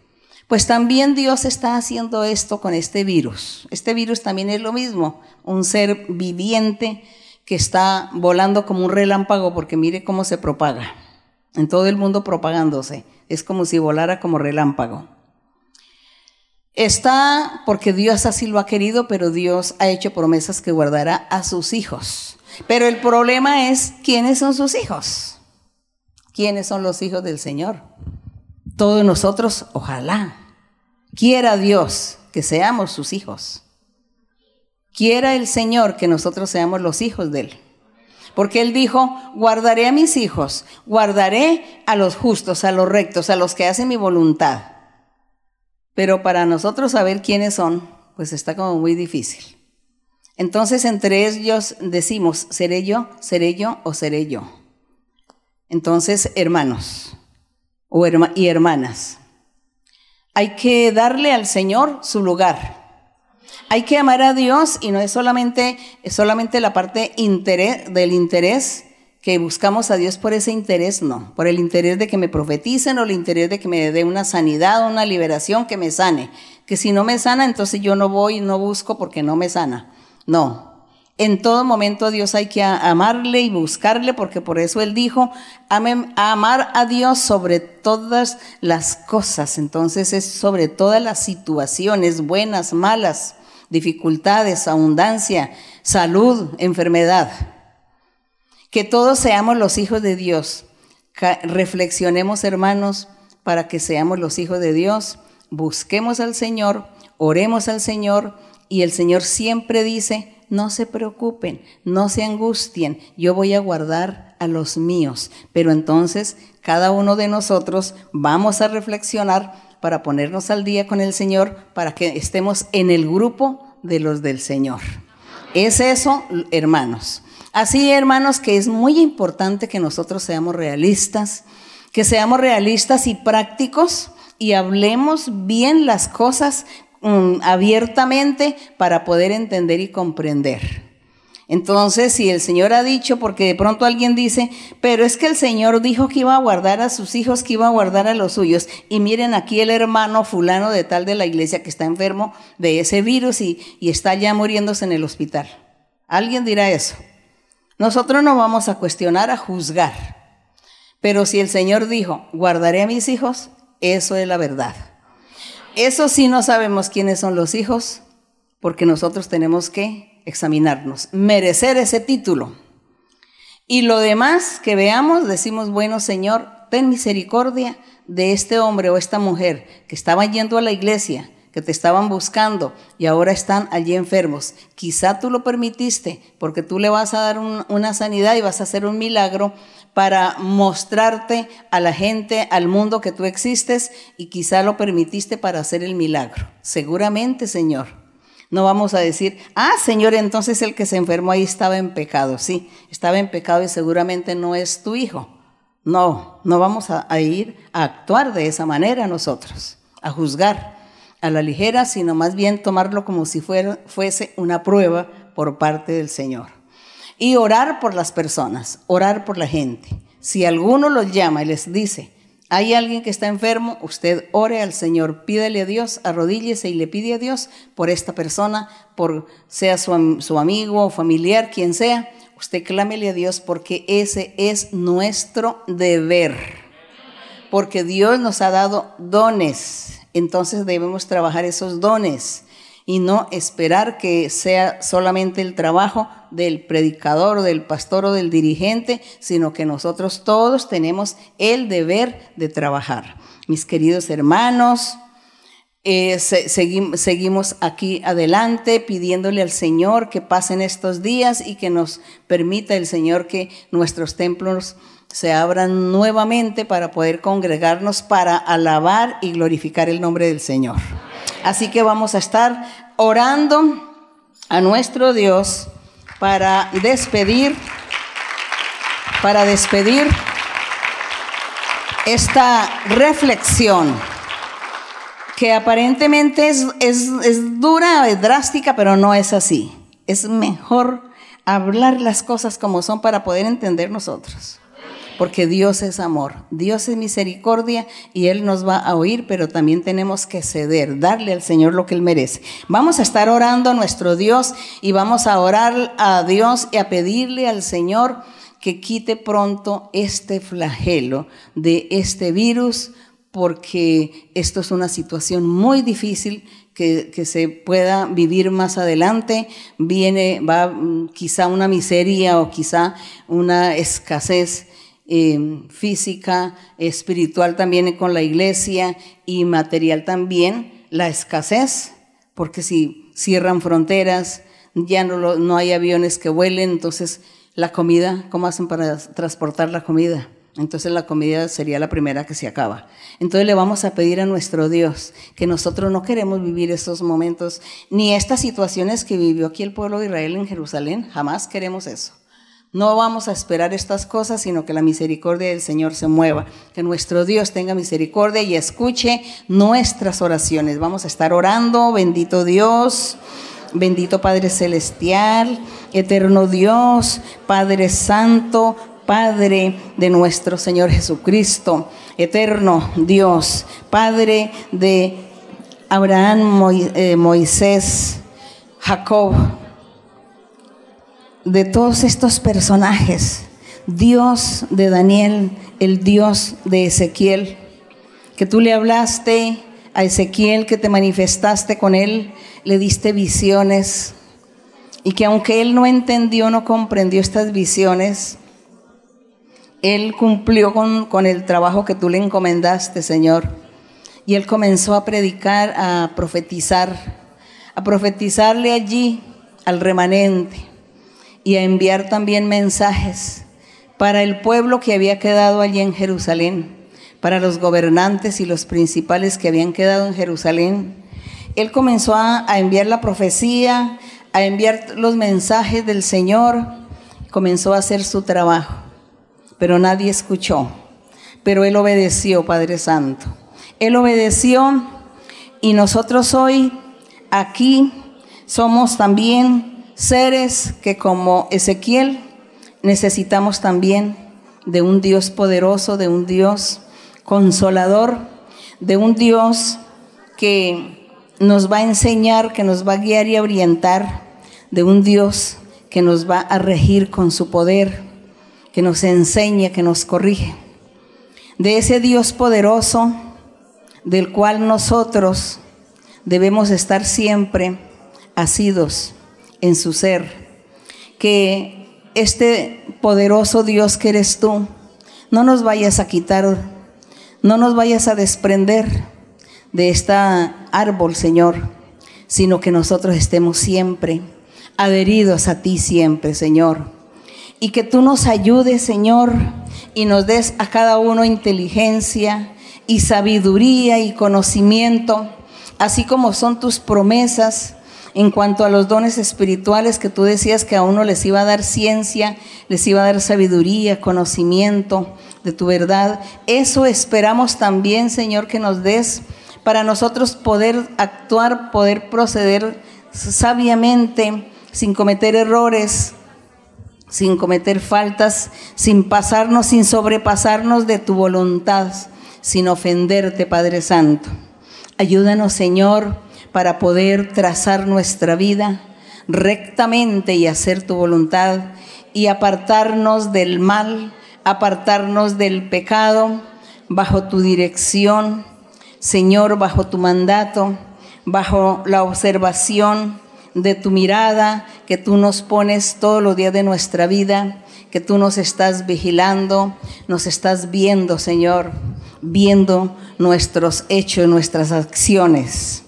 pues también Dios está haciendo esto con este virus. Este virus también es lo mismo, un ser viviente que está volando como un relámpago porque mire cómo se propaga. En todo el mundo propagándose. Es como si volara como relámpago. Está porque Dios así lo ha querido, pero Dios ha hecho promesas que guardará a sus hijos. Pero el problema es, ¿quiénes son sus hijos? ¿Quiénes son los hijos del Señor? Todos nosotros, ojalá, Quiera Dios que seamos sus hijos. Quiera el Señor que nosotros seamos los hijos de Él. Porque Él dijo, guardaré a mis hijos, guardaré a los justos, a los rectos, a los que hacen mi voluntad. Pero para nosotros saber quiénes son, pues está como muy difícil. Entonces entre ellos decimos, ¿seré yo, seré yo o seré yo? Entonces, hermanos y hermanas, hay que darle al Señor su lugar. Hay que amar a Dios y no es solamente, solamente la parte interés, del interés que buscamos a Dios por ese interés, no, por el interés de que me profeticen o el interés de que me dé una sanidad, una liberación que me sane. Que si no me sana, entonces yo no voy no busco porque no me sana. No, en todo momento a Dios hay que amarle y buscarle, porque por eso Él dijo, amar a Dios sobre todas las cosas. Entonces es sobre todas las situaciones, buenas, malas, dificultades, abundancia, salud, enfermedad. Que todos seamos los hijos de Dios. Reflexionemos, hermanos, para que seamos los hijos de Dios. Busquemos al Señor, oremos al Señor, y el Señor siempre dice, no se preocupen, no se angustien, yo voy a guardar a los míos. Pero entonces cada uno de nosotros vamos a reflexionar para ponernos al día con el Señor, para que estemos en el grupo de los del Señor. Es eso, hermanos. Así, hermanos, que es muy importante que nosotros seamos realistas, que seamos realistas y prácticos y hablemos bien las cosas Mm, abiertamente para poder entender y comprender. Entonces, si el Señor ha dicho, porque de pronto alguien dice, pero es que el Señor dijo que iba a guardar a sus hijos, que iba a guardar a los suyos, y miren aquí el hermano fulano de tal de la iglesia que está enfermo de ese virus y, y está ya muriéndose en el hospital. Alguien dirá eso. Nosotros no vamos a cuestionar, a juzgar. Pero si el Señor dijo, guardaré a mis hijos, eso es la verdad. Eso sí no sabemos quiénes son los hijos, porque nosotros tenemos que examinarnos, merecer ese título. Y lo demás que veamos, decimos, bueno Señor, ten misericordia de este hombre o esta mujer que estaba yendo a la iglesia, que te estaban buscando y ahora están allí enfermos. Quizá tú lo permitiste porque tú le vas a dar una sanidad y vas a hacer un milagro para mostrarte a la gente, al mundo que tú existes y quizá lo permitiste para hacer el milagro. Seguramente, Señor. No vamos a decir, ah, Señor, entonces el que se enfermó ahí estaba en pecado. Sí, estaba en pecado y seguramente no es tu hijo. No, no vamos a, ir a actuar de esa manera nosotros, a juzgar a la ligera, sino más bien tomarlo como si fuera, fuese una prueba por parte del Señor. Y orar por las personas, orar por la gente. Si alguno los llama y les dice, hay alguien que está enfermo, usted ore al Señor, pídele a Dios, arrodíllese y le pide a Dios por esta persona, por sea su, su amigo o familiar, quien sea, Usted clámele a Dios porque ese es nuestro deber. Porque Dios nos ha dado dones. Entonces debemos trabajar esos dones y no esperar que sea solamente el trabajo del predicador, del pastor o del dirigente, sino que nosotros todos tenemos el deber de trabajar. Mis queridos hermanos, eh, seguimos aquí adelante pidiéndole al Señor que pasen estos días y que nos permita el Señor que nuestros templos se abran nuevamente para poder congregarnos para alabar y glorificar el nombre del Señor. Así que vamos a estar orando a nuestro Dios para despedir, para despedir esta reflexión que aparentemente es, es, dura, es drástica, pero no es así. Es mejor hablar las cosas como son para poder entender nosotros. Porque Dios es amor, Dios es misericordia y Él nos va a oír, pero también tenemos que ceder, darle al Señor lo que Él merece. Vamos a estar orando a nuestro Dios y vamos a orar a Dios y a pedirle al Señor que quite pronto este flagelo de este virus porque esto es una situación muy difícil que, se pueda vivir más adelante. Viene, va mm, quizá una miseria o quizá una escasez eh, física, espiritual también con la iglesia y material también, la escasez, porque si cierran fronteras, ya no, no hay aviones que vuelen, entonces la comida, ¿cómo hacen para transportar la comida? Entonces la comida sería la primera que se acaba. Entonces le vamos a pedir a nuestro Dios que nosotros no queremos vivir estos momentos, ni estas situaciones que vivió aquí el pueblo de Israel en Jerusalén, jamás queremos eso. No vamos a esperar estas cosas, sino que la misericordia del Señor se mueva, que nuestro Dios tenga misericordia y escuche nuestras oraciones. Vamos a estar orando, bendito Dios. Bendito Padre Celestial, eterno Dios, Padre Santo, Padre de nuestro Señor Jesucristo, eterno Dios, Padre de Abraham, eh, Moisés, Jacob, de todos estos personajes, Dios de Daniel, el Dios de Ezequiel, que tú le hablaste a Ezequiel, que te manifestaste con él, le diste visiones, y que aunque él no entendió, no comprendió estas visiones, él cumplió con, el trabajo que tú le encomendaste, Señor. Y él comenzó a predicar, a profetizar, a profetizarle allí al remanente y a enviar también mensajes para el pueblo que había quedado allí en Jerusalén, para los gobernantes y los principales que habían quedado en Jerusalén. Él comenzó a, a enviar la profecía, a enviar los mensajes del Señor, comenzó a hacer su trabajo pero nadie escuchó. Pero Él obedeció, Padre Santo. Él obedeció y nosotros hoy aquí somos también seres que como Ezequiel necesitamos también de un Dios poderoso, de un Dios consolador, de un Dios que nos va a enseñar, que nos va a guiar y orientar, de un Dios que nos va a regir con su poder que nos enseña, que nos corrige. De ese Dios poderoso del cual nosotros debemos estar siempre asidos en su ser, que este poderoso Dios que eres tú, no nos vayas a quitar, no nos vayas a desprender de esta árbol, Señor, sino que nosotros estemos siempre adheridos a ti siempre, Señor. Y que tú nos ayudes, Señor, y nos des a cada uno inteligencia y sabiduría y conocimiento, así como son tus promesas en cuanto a los dones espirituales que tú decías que a uno les iba a dar ciencia, les iba a dar sabiduría, conocimiento de tu verdad. Eso esperamos también, Señor, que nos des para nosotros poder actuar, poder proceder sabiamente, sin cometer errores, sin cometer faltas, sin pasarnos, sin sobrepasarnos de tu voluntad, sin ofenderte, Padre Santo. Ayúdanos, Señor, para poder trazar nuestra vida rectamente y hacer tu voluntad y apartarnos del mal, apartarnos del pecado bajo tu dirección, Señor, bajo tu mandato, bajo la observación de tu mirada que tú nos pones todos los días de nuestra vida, que tú nos estás vigilando, nos estás viendo, Señor, viendo nuestros hechos, nuestras acciones,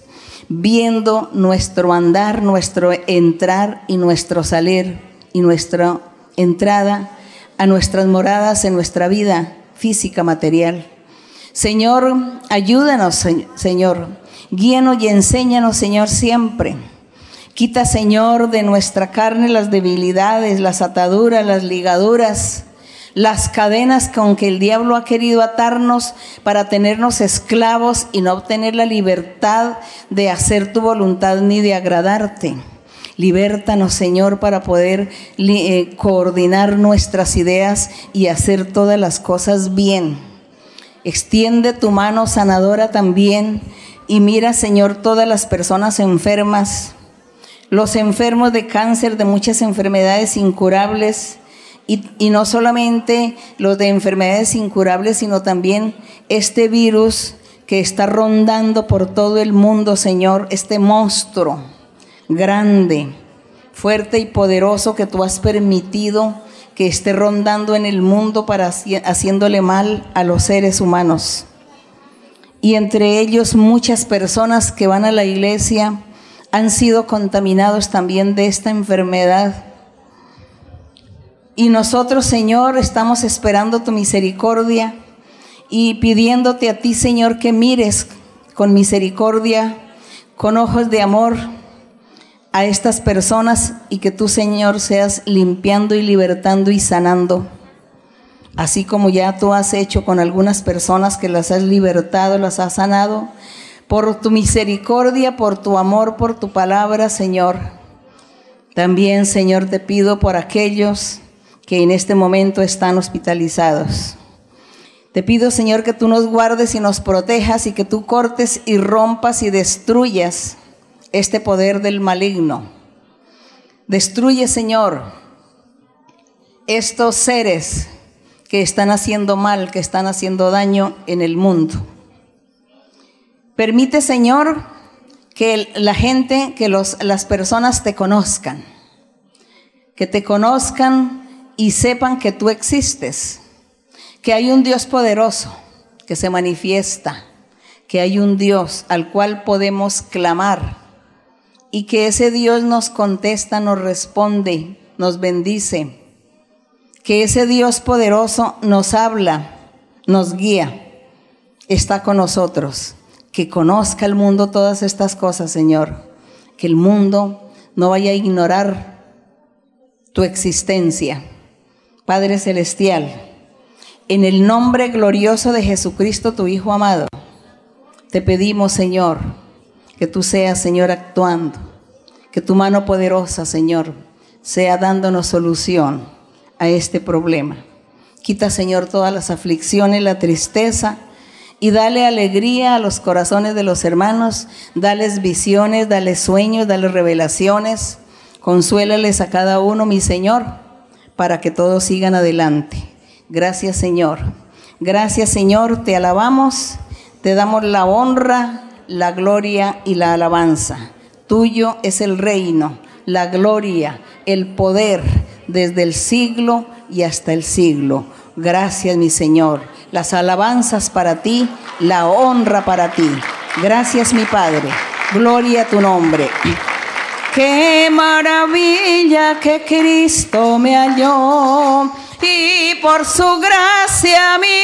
viendo nuestro andar, nuestro entrar y nuestro salir y nuestra entrada a nuestras moradas en nuestra vida física, material. Señor, ayúdanos, Señor. Guíanos y enséñanos, Señor, siempre. Quita, Señor, de nuestra carne las debilidades, las ataduras, las ligaduras, las cadenas con que el diablo ha querido atarnos para tenernos esclavos y no obtener la libertad de hacer tu voluntad ni de agradarte. Libértanos, Señor, para poder eh, coordinar nuestras ideas y hacer todas las cosas bien. Extiende tu mano sanadora también y mira, Señor, todas las personas enfermas, los enfermos de cáncer, de muchas enfermedades incurables, y, no solamente los de enfermedades incurables, sino también este virus que está rondando por todo el mundo, Señor, este monstruo grande, fuerte y poderoso que tú has permitido que esté rondando en el mundo para haciéndole mal a los seres humanos. Y entre ellos muchas personas que van a la iglesia han sido contaminados también de esta enfermedad. Y nosotros, Señor, estamos esperando tu misericordia y pidiéndote a ti, Señor, que mires con misericordia, con ojos de amor a estas personas y que tú, Señor, seas limpiando y libertando y sanando. Así como ya tú has hecho con algunas personas que las has libertado, las has sanado, por tu misericordia, por tu amor, por tu palabra, Señor. También, Señor, te pido por aquellos que en este momento están hospitalizados. Te pido, Señor, que tú nos guardes y nos protejas y que tú cortes y rompas y destruyas este poder del maligno. Destruye, Señor, estos seres que están haciendo mal, que están haciendo daño en el mundo. Permite, Señor, que la gente, que los, las personas te conozcan, que te conozcan y sepan que tú existes, que hay un Dios poderoso que se manifiesta, que hay un Dios al cual podemos clamar y que ese Dios nos contesta, nos responde, nos bendice, que ese Dios poderoso nos habla, nos guía, está con nosotros, que conozca el mundo todas estas cosas, Señor, que el mundo no vaya a ignorar tu existencia. Padre Celestial, en el nombre glorioso de Jesucristo, tu Hijo amado, te pedimos, Señor, que tú seas, Señor, actuando. Que tu mano poderosa, Señor, sea dándonos solución a este problema. Quita, Señor, todas las aflicciones, la tristeza y dale alegría a los corazones de los hermanos. Dales visiones, dale sueños, dale revelaciones. Consuélales a cada uno, mi Señor, para que todos sigan adelante. Gracias, Señor. Gracias, Señor. Te alabamos, te damos la honra la gloria y la alabanza. Tuyo es el reino, la gloria, el poder. desde el siglo y hasta el siglo. Gracias, mi Señor. Las alabanzas para ti, la honra para ti. Gracias, mi Padre. Gloria a tu nombre. Qué maravilla que Cristo me halló y por su gracia mi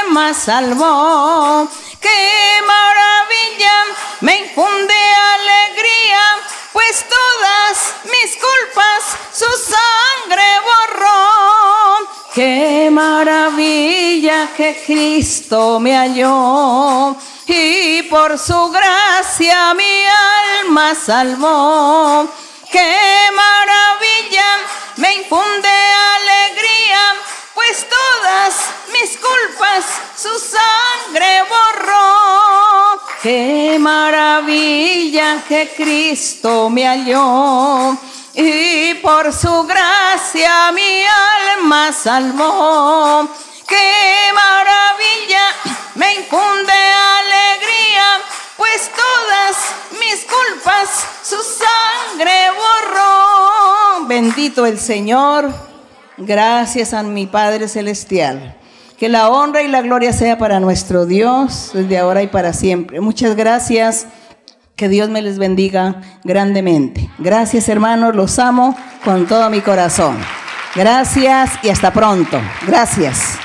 alma salvó. Qué maravilla me infunde alegría, pues todas mis culpas su sangre borró. Qué maravilla que Cristo me halló y por su gracia mi alma salvó. Qué maravilla me infunde alegría, pues todas mis culpas su sangre borró. Qué maravilla que Cristo me halló y por su gracia mi alma salvó. Qué maravilla me infunde alegría, pues todas mis culpas su sangre borró. Bendito el Señor, gracias a mi Padre Celestial. Que la honra y la gloria sea para nuestro Dios desde ahora y para siempre. Muchas gracias. Que Dios me les bendiga grandemente. Gracias hermanos, los amo con todo mi corazón. Gracias y hasta pronto. Gracias.